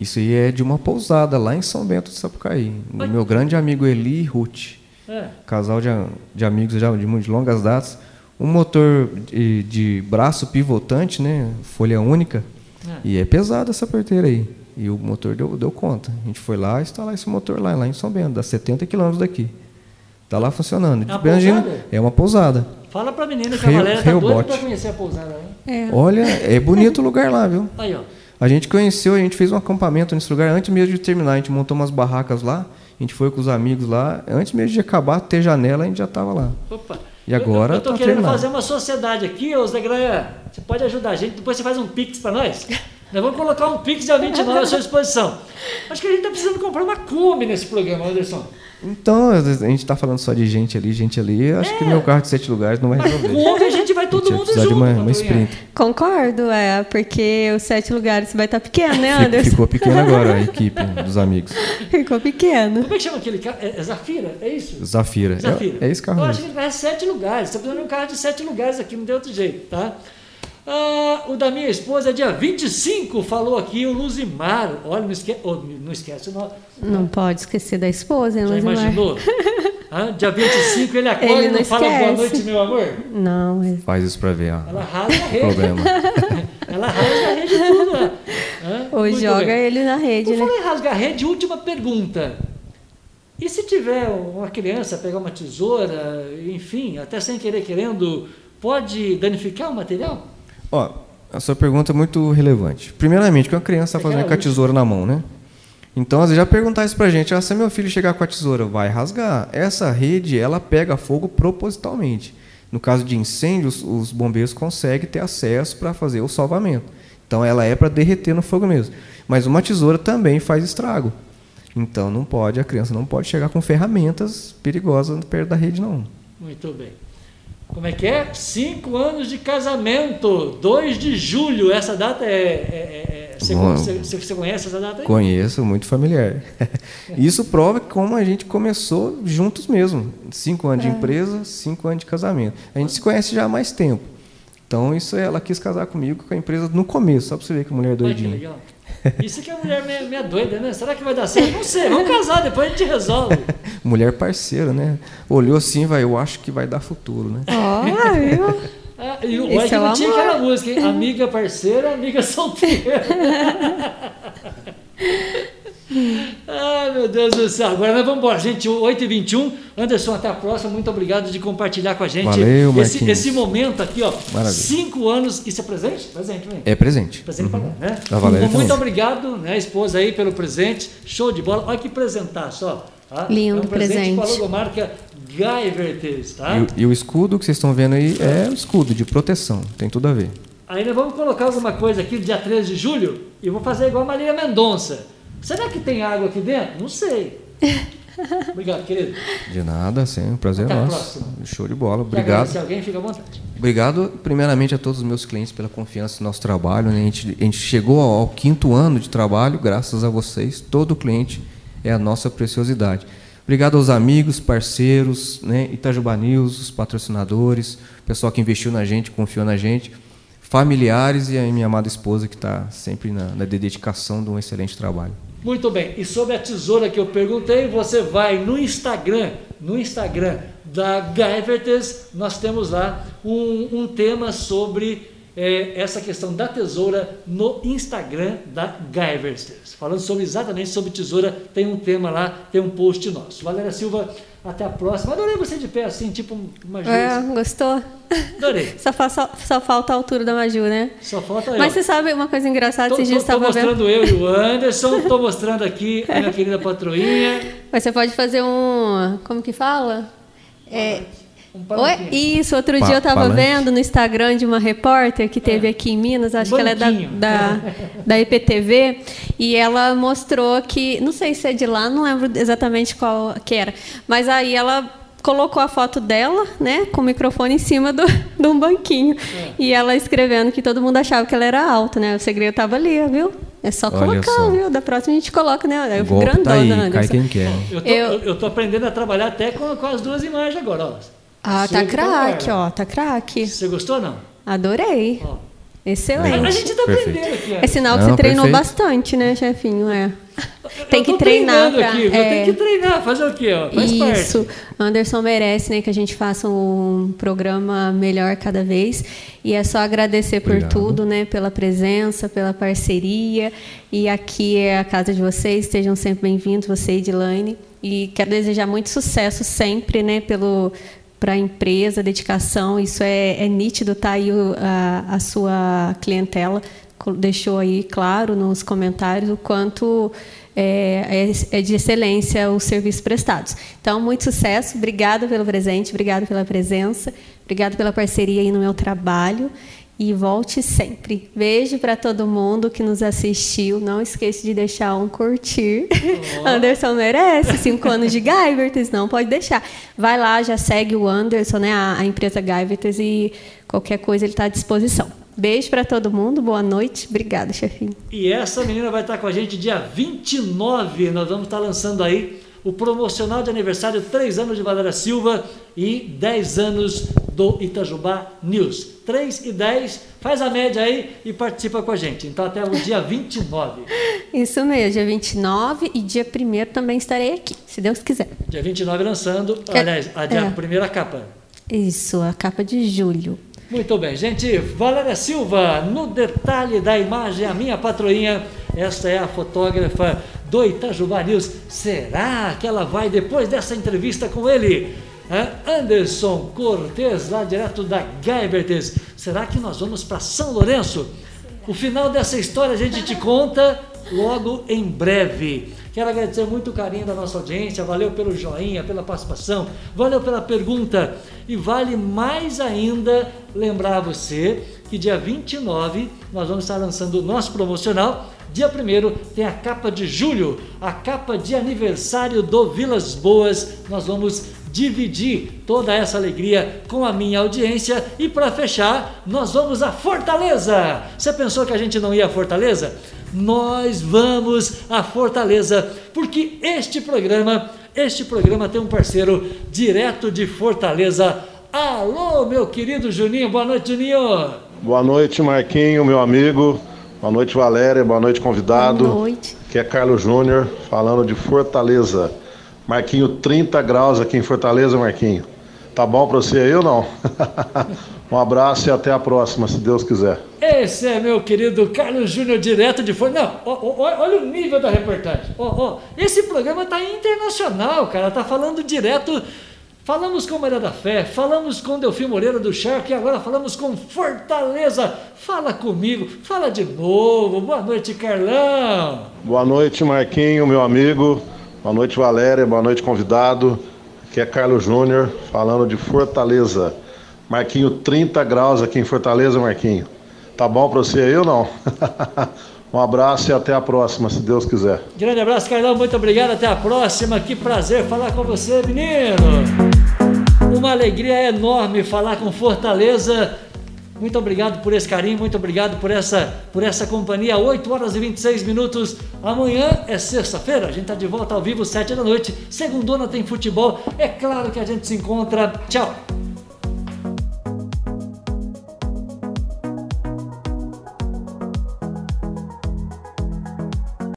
Isso aí é de uma pousada lá em São Bento de Sapucaí. Mas... Meu grande amigo Eli e Ruth. É. Casal de, de amigos já de, de longas datas. Um motor de, de braço pivotante, né? Folha única é. E é pesado essa porteira aí. E o motor deu, deu conta. A gente foi lá instalar esse motor lá, lá em São Bento, dá 70 quilômetros daqui. Está lá funcionando. É uma, pousada? é uma pousada. Fala para a menina que a galera tá doida para conhecer a pousada. Né? É. Olha, é bonito o lugar lá, viu? Aí, ó. A gente conheceu, a gente fez um acampamento nesse lugar antes mesmo de terminar. A gente montou umas barracas lá, a gente foi com os amigos lá. Antes mesmo de acabar, ter janela, a gente já estava lá. Opa. E agora eu, estou tá querendo terminado. fazer uma sociedade aqui, ô Zé Graia. Você pode ajudar a gente, depois você faz um pix para nós? Nós vamos colocar um Pix dia 29 à sua disposição. Acho que a gente está precisando comprar uma Kombi nesse programa, Anderson. Então, a gente está falando só de gente ali, gente ali. Acho é. que meu carro de sete lugares não vai resolver. Kombi a gente vai todo mundo junto. De uma, uma sprint. Concordo, é, porque os sete lugares vai estar tá pequeno, né, Anderson? Ficou pequeno agora a equipe dos amigos. Ficou pequeno. Como é que chama aquele carro? É, é Zafira? É isso? Zafira. Zafira. É, é esse carro. Eu acho que ele vai sete lugares. Você está precisando de um carro de sete lugares aqui, não tem outro jeito, tá? Ah, o da minha esposa, dia 25, falou aqui o Luzimar. Olha, não, esque... oh, não esquece o nome. Não pode esquecer da esposa, hein, Já Luzimar? imaginou? ah, dia 25 ele acorda ele não e não fala boa noite, meu amor? Não. Mas... Faz isso pra ver. Ó. Ela rasga a rede. Problema. Ela rasga a rede tudo. Né? Ou joga bem. ele na rede, Por né? falar em rasgar a rede, última pergunta. E se tiver uma criança pegar uma tesoura, enfim, até sem querer querendo, pode danificar o material? Ó, a sua pergunta é muito relevante. Primeiramente, que uma criança está fazendo com a tesoura na mão, né? Então, às vezes, já perguntar isso pra gente, ah, se meu filho chegar com a tesoura, vai rasgar. Essa rede, ela pega fogo propositalmente. No caso de incêndios, os bombeiros conseguem ter acesso para fazer o salvamento. Então, ela é para derreter no fogo mesmo. Mas uma tesoura também faz estrago. Então, não pode, a criança não pode chegar com ferramentas perigosas perto da rede, não. Muito bem. Como é que é? Cinco anos de casamento, 2 de julho. Essa data é. é, é você, você, você, conhece essa data aí? Conheço, muito familiar. Isso prova como a gente começou juntos mesmo. Cinco anos é. de empresa, cinco anos de casamento. A gente se conhece já há mais tempo. Então, isso ela quis casar comigo com a empresa no começo, só para você ver que a mulher é doidinha. Ai, que legal. Isso que é mulher meia, meia, doida, né? Será que vai dar certo? Não sei, vamos casar, depois a gente resolve. mulher parceira, né? Olhou assim, vai, eu acho que vai dar futuro, né? Olha, viu? Ah, e o Esse é não tinha aquela música, hein? Amiga parceira, amiga solteira. Ai, meu Deus do céu. Agora nós vamos embora. Gente, 8h21. Anderson, até a próxima. Muito obrigado de compartilhar com a gente Valeu, esse, esse momento aqui, ó. Maravilha. Cinco anos. Isso é presente? Presente, vem. É presente. Presente uhum. para né? Então, muito obrigado, né, esposa aí, pelo presente. Show de bola. Olha que apresentar só. Tá? Lindo é um presente. presente. com a logomarca Guyvertes, tá? E, e o escudo que vocês estão vendo aí é o escudo de proteção. Tem tudo a ver. Aí nós vamos colocar alguma coisa aqui dia 13 de julho e vou fazer igual a Maria Mendonça. Será que tem água aqui dentro? Não sei. Obrigado, querido. De nada, sim, um prazer Até nosso. Show de bola. Obrigado. Se alguém fica à vontade. Obrigado, primeiramente, a todos os meus clientes pela confiança no nosso trabalho. Né? A, gente, a gente chegou ao quinto ano de trabalho, graças a vocês. Todo cliente é a nossa preciosidade. Obrigado aos amigos, parceiros, né? Itajuba News, os patrocinadores, o pessoal que investiu na gente, confiou na gente familiares e a minha amada esposa que está sempre na, na, dedicação de um excelente trabalho. Muito bem. E sobre a tesoura que eu perguntei, você vai no Instagram, no Instagram da Gaivertes, nós temos lá um, um tema sobre é, essa questão da tesoura no Instagram da Gaivertes. Falando sobre exatamente sobre tesoura, tem um tema lá, tem um post nosso. Valéria Silva, até a próxima. Adorei você de pé assim, tipo uma É, gostou? Adorei. Só, só, só, falta a altura da Maju, né? Só falta eu. Mas você sabe uma coisa engraçada? Tô, esses tô, tô mostrando vendo... eu e o Anderson, estou mostrando aqui a minha querida patroinha. Mas você pode fazer um... Como que fala? É... Um Oi? Isso, outro pa dia eu estava vendo no Instagram de uma repórter que teve é. aqui em Minas, acho que ela é da, da, da EPTV, e ela mostrou que, não sei se é de lá, não lembro exatamente qual que era, mas aí ela colocou a foto dela, né, com o microfone em cima do, de um banquinho. É. E ela escrevendo que todo mundo achava que ela era alta, né? O segredo estava ali, viu? É só Olha colocar, só. viu? Da próxima a gente coloca, né? Eu fui grandona, tá aí, Anderson. Cai quem quer. Eu tô, eu... eu tô aprendendo a trabalhar até com, com as duas imagens agora, ó. Ah, tá craque, ó, tá craque. Você gostou não? Adorei. Ó. Excelente. A gente tá aprendendo aqui. É sinal que não, você treinou perfeito. bastante, né, chefinho? É. Tem que treinar pra, aqui, é... Tem que treinar, fazer o quê? Ó? Faz Isso. Parte. Anderson merece, né, que a gente faça um programa melhor cada vez. E é só agradecer por Obrigado. tudo, né, pela presença, pela parceria. E aqui é a casa de vocês, estejam sempre bem-vindos, você e Edilane. E quero desejar muito sucesso sempre, né, pelo para a empresa, dedicação, isso é, é nítido, tá aí o, a, a sua clientela deixou aí claro nos comentários o quanto é, é, é, de excelência os serviços prestados. Então, muito sucesso, obrigada pelo presente, obrigada pela presença, obrigada pela parceria aí no meu trabalho e volte sempre. Beijo para todo mundo que nos assistiu. Não esqueça de deixar um curtir. Oh. Anderson merece cinco anos de Guyvertes, não pode deixar. Vai lá, já segue o Anderson, né, a, a empresa Guyvertes e qualquer coisa ele está à disposição. Beijo para todo mundo, boa noite. Obrigada, chefinho. E essa menina vai estar com a gente dia 29. Nós vamos estar lançando aí o promocional de aniversário 3 anos de Valéria Silva e 10 anos do Itajubá News. 3 e 10, faz a média aí e participa com a gente. Então até o dia 29. Isso mesmo, dia 29 e dia 1 também estarei aqui, se Deus quiser. Dia 29 lançando, é, aliás, a, é. a primeira capa. Isso, a capa de julho. Muito bem, gente. Valéria Silva, no detalhe da imagem, a minha patroinha. Esta é a fotógrafa do Itajubá News. Será que ela vai depois dessa entrevista com ele? É Anderson Cortes, lá direto da Gaibertes. Será que nós vamos para São Lourenço? O final dessa história a gente te conta logo em breve. Quero agradecer muito o carinho da nossa audiência, valeu pelo joinha, pela participação, valeu pela pergunta e vale mais ainda lembrar você que dia 29 nós vamos estar lançando o nosso promocional. Dia 1 tem a capa de julho, a capa de aniversário do Vilas Boas. Nós vamos dividir toda essa alegria com a minha audiência e para fechar, nós vamos a Fortaleza. Você pensou que a gente não ia a Fortaleza? nós vamos à Fortaleza, porque este programa, este programa tem um parceiro direto de Fortaleza. Alô, meu querido Juninho, boa noite, Juninho. Boa noite, Marquinho, meu amigo. Boa noite, Valéria. Boa noite, convidado. Boa noite. Que é Carlos Júnior, falando de Fortaleza. Marquinho, 30 graus aqui em Fortaleza, Marquinho. Tá bom para você aí ou não? Um abraço e até a próxima, se Deus quiser. Esse é meu querido Carlos Júnior, direto de fora. Não, ó, ó, olha o nível da reportagem. Ó, esse programa está internacional, cara. Tá falando direto. Falamos com Maria da Fé, falamos com Delfim Moreira do Shark e agora falamos com Fortaleza. Fala comigo, fala de novo. Boa noite, Carlão. Boa noite, Marquinho, meu amigo. Boa noite, Valéria. Boa noite, convidado. Aqui é Carlos Júnior, falando de Fortaleza. Marquinho, 30 graus aqui em Fortaleza, Marquinho. Tá bom para você aí ou não? um abraço e até a próxima, se Deus quiser. Grande abraço, Carlão. Muito obrigado. Até a próxima. Que prazer falar com você, menino. Uma alegria enorme falar com Fortaleza. Muito obrigado por esse carinho, muito obrigado por essa, por essa companhia. 8 horas e 26 minutos. Amanhã é sexta-feira, a gente está de volta ao vivo, 7 da noite. Segundona tem futebol. É claro que a gente se encontra. Tchau.